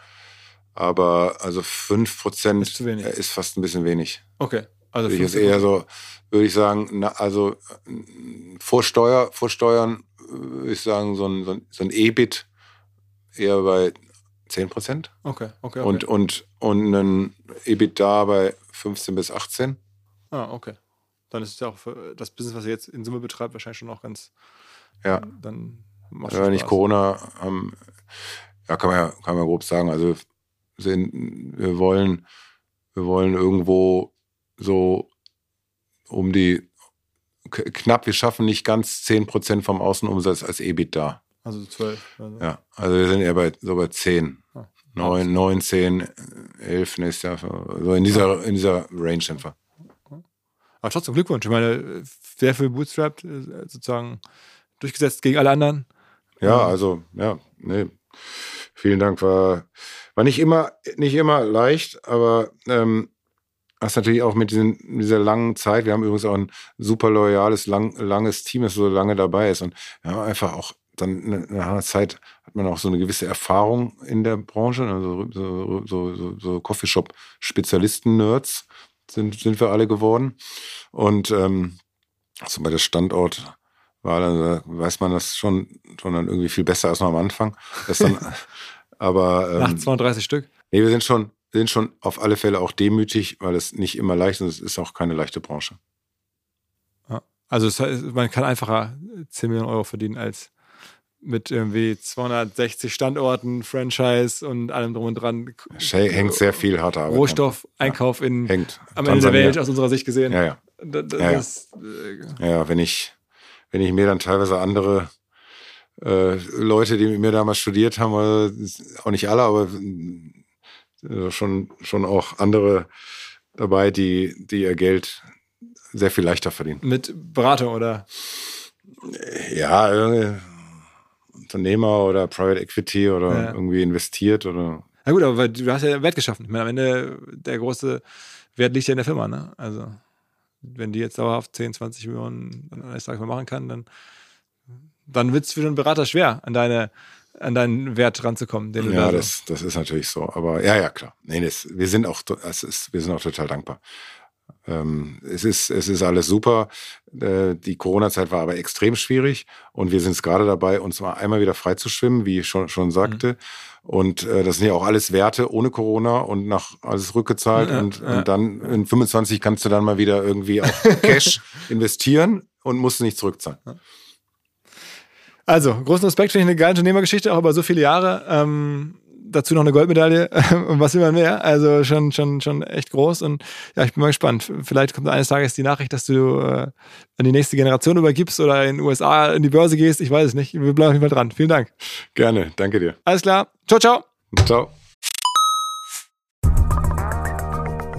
Aber also 5 Prozent Ist zu wenig. ist fast ein bisschen wenig. Okay. Also ich jetzt 15%. eher so, würde ich sagen, na, also äh, vor, Steuer, vor Steuern äh, würde ich sagen, so ein, so ein, so ein EBIT eher bei 10 Prozent Okay, okay, okay. und, und, und ein EBITDA bei 15 bis 18. ah, okay. Dann ist es ja auch für das Business, was ihr jetzt in Summe betreibt, wahrscheinlich schon auch ganz. Ja. Dann macht Wenn wir nicht Spaß. Corona haben, ja, kann man ja, kann man grob sagen. Also sind, wir wollen, wir wollen irgendwo so um die knapp, wir schaffen nicht ganz 10 Prozent vom Außenumsatz als EBITDA. Also zwölf. Also. Ja, also wir sind eher bei so bei 10. Ah. 9, 9, 10, 11 nächstes Jahr. So in dieser, in dieser Range wir. Aber trotzdem Glückwunsch. Ich meine, sehr viel Bootstrapped, äh, sozusagen durchgesetzt gegen alle anderen. Ja, also, ja, nee. Vielen Dank. War, war nicht immer, nicht immer leicht, aber ähm, hast natürlich auch mit diesen, dieser langen Zeit, wir haben übrigens auch ein super loyales, lang, langes Team, das so lange dabei ist. Und wir haben einfach auch dann nach einer Zeit hat man auch so eine gewisse Erfahrung in der Branche, also so, so, so, so Coffeeshop-Spezialisten-Nerds sind, sind wir alle geworden. Und ähm, also bei der Standort war dann, da weiß man das schon, schon dann irgendwie viel besser als noch am Anfang. Das dann, aber Nach ähm, 32 Stück. nee, wir sind schon, sind schon auf alle Fälle auch demütig, weil es nicht immer leicht ist. und Es ist auch keine leichte Branche. Also es man kann einfacher 10 Millionen Euro verdienen als mit irgendwie 260 Standorten, Franchise und allem drum und dran. Hängt sehr viel harter Arbeit. dran. Rohstoff, Einkauf in, Hängt. am Ende der. Welt aus unserer Sicht gesehen. Ja, ja. Da- da- Ja, ja. das, äh, Ja, wenn ich, wenn ich mir dann teilweise andere äh, Leute, die mit mir damals studiert haben, äh, auch nicht alle, aber äh, schon, schon auch andere dabei, die, die ihr Geld sehr viel leichter verdienen. mit Beratung oder Ja, irgendwie Unternehmer oder Private Equity oder Ja. irgendwie investiert oder Na gut, aber du hast ja Wert geschaffen. Ich meine, am Ende der große Wert liegt ja in der Firma, ne? Also, wenn die jetzt dauerhaft 10, 20 Millionen an eines Tages mal machen kann, dann, dann wird es für einen Berater schwer, an deine an deinen Wert ranzukommen, den du Ja, da das, das ist natürlich so. Aber ja, ja, klar. Nee, das, wir sind auch, es ist, wir sind auch total dankbar. Ähm, es ist, es ist alles super. Äh, die Corona-Zeit war aber extrem schwierig und wir sind es gerade dabei, uns mal einmal wieder frei zu schwimmen, wie ich schon, schon sagte. Und äh, das sind ja auch alles Werte ohne Corona und nach alles rückgezahlt Ja, und, ja. und dann in 25 kannst du dann mal wieder irgendwie auch Cash investieren und musst nicht zurückzahlen. Also, großen Respekt, finde ich eine geile Unternehmergeschichte, auch über so viele Jahre. Ähm, dazu noch eine Goldmedaille und was will man mehr? Also schon, schon, schon echt groß. Und ja, ich bin mal gespannt. Vielleicht kommt eines Tages die Nachricht, dass du äh, an die nächste Generation übergibst oder in den USA in die Börse gehst. Ich weiß es nicht. Wir bleiben auf jeden Fall dran. Vielen Dank. Gerne, danke dir. Alles klar. Ciao, ciao. Ciao.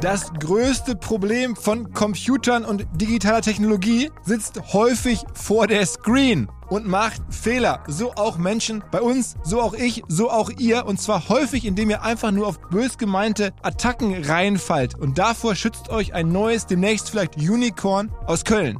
Das größte Problem von Computern und digitaler Technologie sitzt häufig vor der Screen und macht Fehler. So auch Menschen bei uns, so auch ich, so auch ihr. Und zwar häufig, indem ihr einfach nur auf bös gemeinte Attacken reinfallt. Und davor schützt euch ein neues, demnächst vielleicht Unicorn aus Köln.